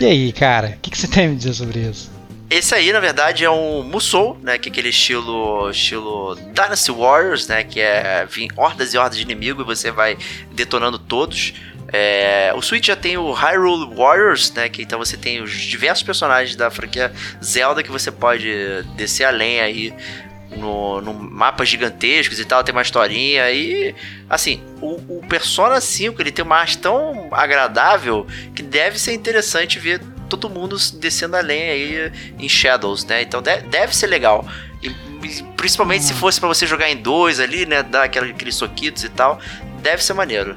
E aí, cara, o que, que, você tem a me dizer sobre isso? Esse aí, na verdade, é um Musou, né? Que é aquele estilo estilo Dynasty Warriors, né? Que é vir hordas e hordas de inimigo e você vai detonando todos. É, o Switch já tem o Hyrule Warriors, né? Que então você tem os diversos personagens da franquia Zelda que você pode descer além aí no, no mapas gigantescos e tal, tem uma historinha e assim, o, o, Persona 5 ele tem uma arte tão agradável que deve ser interessante ver todo mundo descendo além aí em Shadows, né? Então deve, deve ser legal. E, principalmente se fosse para você jogar em dois ali, né, dar aqueles soquitos e tal, deve ser maneiro.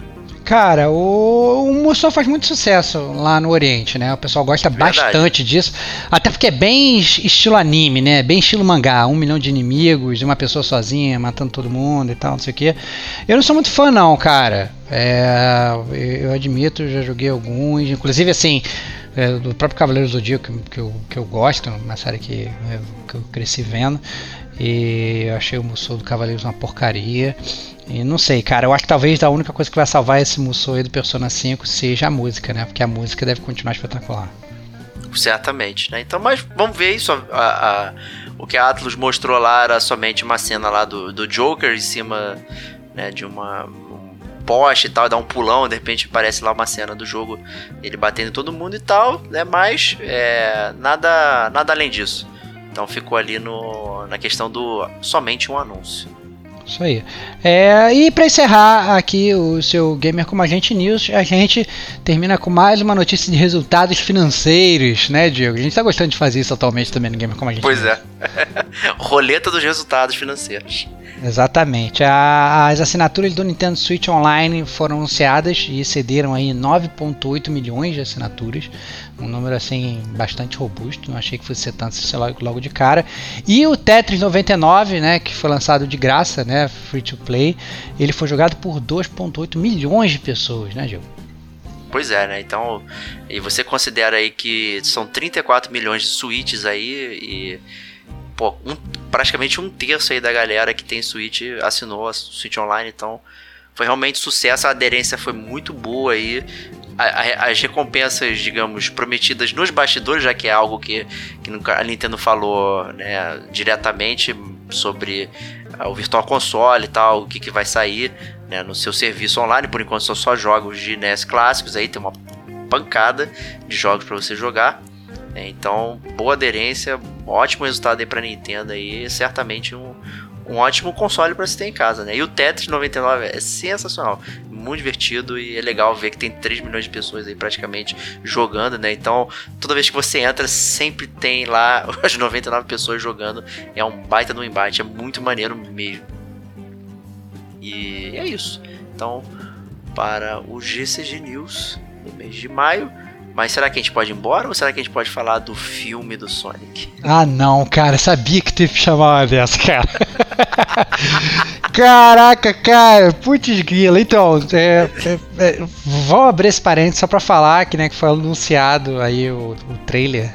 Cara, o, o Musou faz muito sucesso lá no Oriente, né? O pessoal gosta Verdade. bastante disso. Até porque é bem estilo anime, né? Bem estilo mangá. Um milhão de inimigos, uma pessoa sozinha matando todo mundo e tal, não sei o quê. Eu não sou muito fã, não, cara. É, eu admito, já joguei alguns. Inclusive, assim, é, do próprio Cavaleiro do Dia, que, que, eu, que eu gosto, uma série que, que eu cresci vendo. E eu achei o Musou do Cavaleiros uma porcaria. E não sei, cara, eu acho que talvez a única coisa que vai salvar esse Musou aí do Persona 5 seja a música, né? Porque a música deve continuar espetacular. Certamente, né? Então, mas vamos ver isso. A, a, o que a Atlus mostrou lá era somente uma cena lá do, do Joker em cima né, de uma um poste e tal, dá um pulão, de repente aparece lá uma cena do jogo, ele batendo todo mundo e tal, né? Mas é, nada, nada além disso. Então ficou ali no, na questão do somente um anúncio. Isso aí. É, e para encerrar aqui o seu Gamer como Agente News, a gente termina com mais uma notícia de resultados financeiros, né, Diego? A gente está gostando de fazer isso atualmente também no Gamer como Agente pois News. Pois é. Roleta dos resultados financeiros. Exatamente. A, as assinaturas do Nintendo Switch Online foram anunciadas e excederam aí 9.8 milhões de assinaturas, um número assim bastante robusto. Não achei que fosse ser tanto sei lá, logo de cara. E o Tetris 99, né, que foi lançado de graça, né, free to play, ele foi jogado por 2.8 milhões de pessoas, né, Gil? Pois é, né? Então, e você considera aí que são 34 milhões de Switches aí e pô, um, praticamente um terço aí da galera que tem Switch assinou a Switch Online, então foi realmente sucesso, a aderência foi muito boa aí. As recompensas, digamos, prometidas nos bastidores, já que é algo que, que a Nintendo falou né, diretamente sobre ah, o Virtual Console e tal, o que, que vai sair né, no seu serviço online. Por enquanto são só jogos de NES clássicos, aí tem uma pancada de jogos para você jogar. É, então, boa aderência, ótimo resultado aí pra Nintendo aí, certamente um, um ótimo console para você ter em casa, né? E o Tetris 99 é sensacional, muito divertido e é legal ver que tem 3 milhões de pessoas aí praticamente jogando, né? Então, toda vez que você entra, sempre tem lá as 99 pessoas jogando. É um baita no embate, é muito maneiro mesmo. E é isso. Então, para o GCG News no mês de maio, mas será que a gente pode ir embora ou será que a gente pode falar do filme do Sonic? Ah, não, cara. Sabia que teve que chamar uma dessa, cara. Caraca, cara. Putz grila. Então, é, é, é, vamos abrir esse parênteses só pra falar que, né, que foi anunciado aí o, o trailer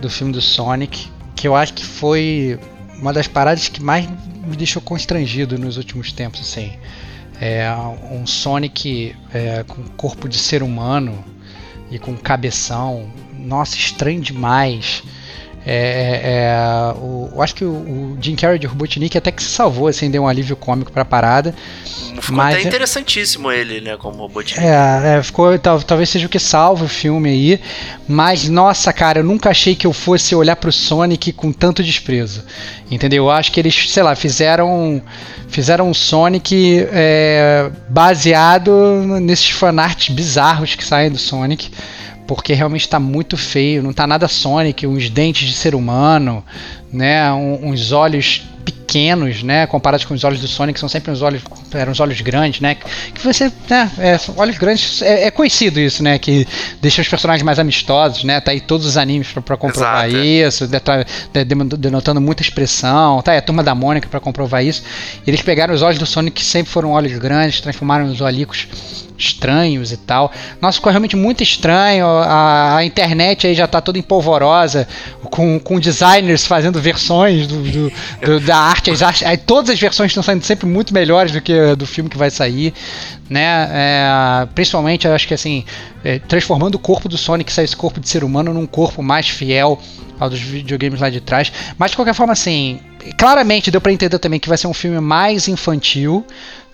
do filme do Sonic. Que eu acho que foi uma das paradas que mais me deixou constrangido nos últimos tempos, assim. É um Sonic é, com corpo de ser humano e com cabeção. Nossa, estranho demais. É, é, é, o, eu acho que o, o, Jim Carrey de Robotnik até que se salvou, assim, deu um alívio cômico pra parada. Ficou mas, até interessantíssimo ele, né, como Robotnik. É, é ficou, tal, talvez seja o que salva o filme aí. Mas, nossa, cara, eu nunca achei que eu fosse olhar pro Sonic com tanto desprezo. Entendeu? Eu acho que eles, sei lá, fizeram fizeram um Sonic é, baseado nesses fanarts bizarros que saem do Sonic porque realmente está muito feio, não está nada Sonic, uns dentes de ser humano, né, um, uns olhos pequenos, né, comparados com os olhos do Sonic, são sempre uns olhos, eram os olhos grandes, né, que você, né, é, olhos grandes, é, é, conhecido isso, né, que deixa os personagens mais amistosos, né, tá aí todos os animes para comprovar Exato. isso, tá denotando muita expressão, tá aí a Turma da Mônica para comprovar isso, eles pegaram os olhos do Sonic que sempre foram olhos grandes, transformaram os olhos estranhos e tal. Nossa, ficou realmente muito estranho. A, a internet aí já está toda empolvorosa, com, com designers fazendo versões do, do, do da arte. As, as, todas as versões estão saindo sempre muito melhores do que do filme que vai sair. Né? É, principalmente, acho que assim, é, transformando o corpo do Sonic, esse corpo de ser humano, num corpo mais fiel ao dos videogames lá de trás. Mas de qualquer forma, assim, claramente deu para entender também que vai ser um filme mais infantil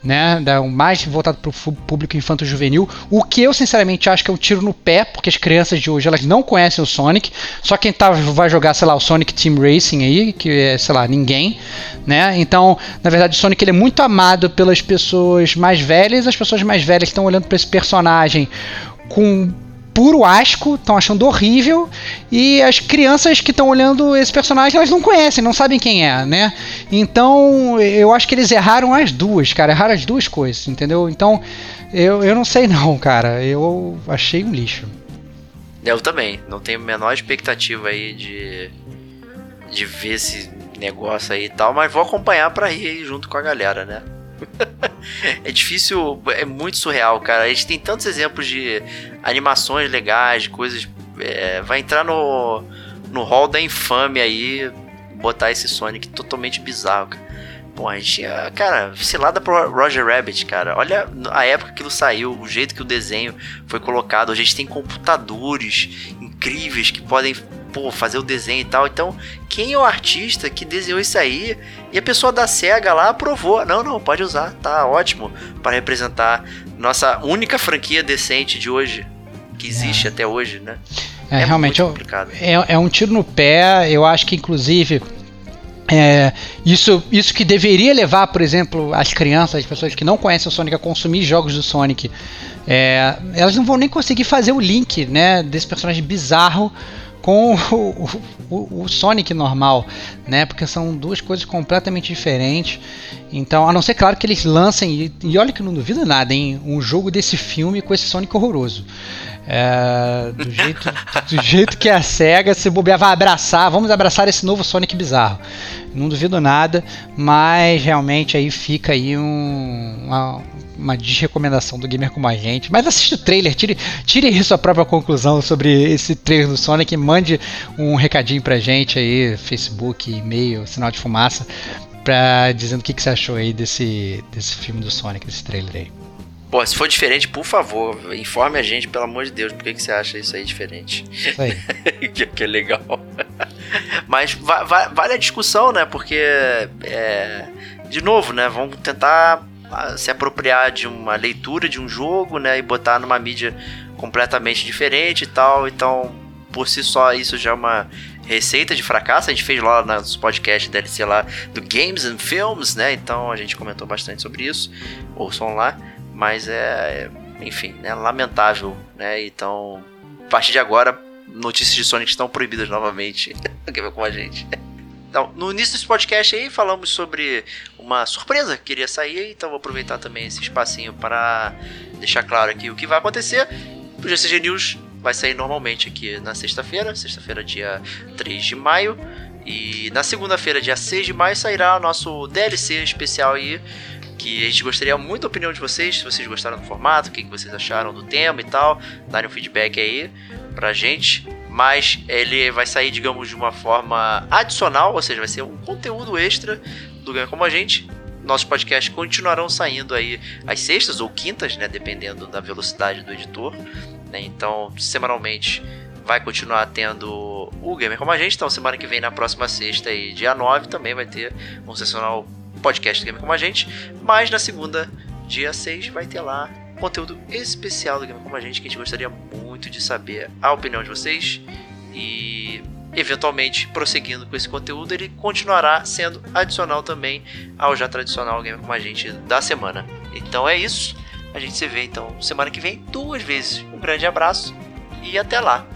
né, mais voltado para o público infanto-juvenil, o que eu sinceramente acho que é um tiro no pé, porque as crianças de hoje elas não conhecem o Sonic, só quem tá, vai jogar, sei lá, o Sonic Team Racing aí, que é, sei lá, ninguém, né, então, na verdade, o Sonic ele é muito amado pelas pessoas mais velhas, as pessoas mais velhas estão olhando para esse personagem com puro asco, estão achando horrível, e as crianças que estão olhando esse personagem, elas não conhecem, não sabem quem é, né? Então, eu acho que eles erraram as duas, cara, erraram as duas coisas, entendeu? Então, eu, eu não sei não, cara, eu achei um lixo. Eu também, não tenho a menor expectativa aí de, de ver esse negócio aí e tal, mas vou acompanhar pra ir junto com a galera, né? é difícil, é muito surreal, cara. A gente tem tantos exemplos de animações legais, coisas. É, vai entrar no, no hall da infâmia aí, botar esse Sonic totalmente bizarro, cara. Pô, a gente, cara, cilada pro Roger Rabbit, cara. Olha a época que aquilo saiu, o jeito que o desenho foi colocado. A gente tem computadores incríveis que podem pô, fazer o desenho e tal. Então, quem é o artista que desenhou isso aí? E a pessoa da SEGA lá aprovou. Não, não, pode usar, tá ótimo para representar nossa única franquia decente de hoje, que existe é. até hoje, né? É, é realmente é, é, é um tiro no pé. Eu acho que, inclusive, é, isso, isso que deveria levar, por exemplo, as crianças, as pessoas que não conhecem o Sonic a consumir jogos do Sonic, é, elas não vão nem conseguir fazer o link né, desse personagem bizarro com o, o, o, Sonic normal, né? Porque são duas coisas completamente diferentes. Então, a não ser claro que eles lancem, e, e olha que não duvido nada, hein? Um jogo desse filme com esse Sonic horroroso. É, do, jeito, do jeito que a SEGA se bobear vai abraçar, vamos abraçar esse novo Sonic bizarro. Não duvido nada, mas realmente aí fica aí um, uma, uma desrecomendação do gamer como a gente. Mas assista o trailer, tire, tire aí sua própria conclusão sobre esse trailer do Sonic. Mande um recadinho pra gente aí, Facebook, e-mail, sinal de fumaça, pra, dizendo o que, que você achou aí desse, desse filme do Sonic, desse trailer aí. Pô, se for diferente, por favor, informe a gente, pelo amor de Deus, por que, que você acha isso aí diferente. Isso aí. que, que é legal. Mas va va vale a discussão, né? Porque, é, de novo, né? Vamos tentar se apropriar de uma leitura de um jogo, né, e botar numa mídia completamente diferente e tal. Então, por si só, isso já é uma receita de fracasso. A gente fez lá nos podcasts DLC lá do Games and Films, né? Então a gente comentou bastante sobre isso. Ouçam lá. Mas é, enfim, né, lamentável, né? Então, a partir de agora, notícias de Sonic estão proibidas novamente. Quer ver com a gente? Então, no início desse podcast aí, falamos sobre uma surpresa que iria sair, então vou aproveitar também esse espacinho para deixar claro aqui o que vai acontecer. O GCG News vai sair normalmente aqui na sexta-feira, sexta-feira, dia 3 de maio. E na segunda-feira, dia 6 de maio, sairá o nosso DLC especial aí. Que a gente gostaria muito da opinião de vocês, se vocês gostaram do formato, o que vocês acharam do tema e tal. Darem um feedback aí pra gente mas ele vai sair, digamos, de uma forma adicional, ou seja, vai ser um conteúdo extra do Ganha Como a Gente. Nossos podcasts continuarão saindo aí às sextas ou quintas, né, dependendo da velocidade do editor. Né? Então, semanalmente vai continuar tendo o Gamer Como a Gente. Então, semana que vem, na próxima sexta, aí, dia 9, também vai ter um sensacional podcast do Gamer Como a Gente. Mas na segunda, dia 6, vai ter lá conteúdo especial do Gamer Como a Gente, que a gente gostaria muito de saber a opinião de vocês. E eventualmente prosseguindo com esse conteúdo, ele continuará sendo adicional também ao já tradicional Gamer Como a Gente da semana. Então é isso. A gente se vê então semana que vem duas vezes. Um grande abraço e até lá.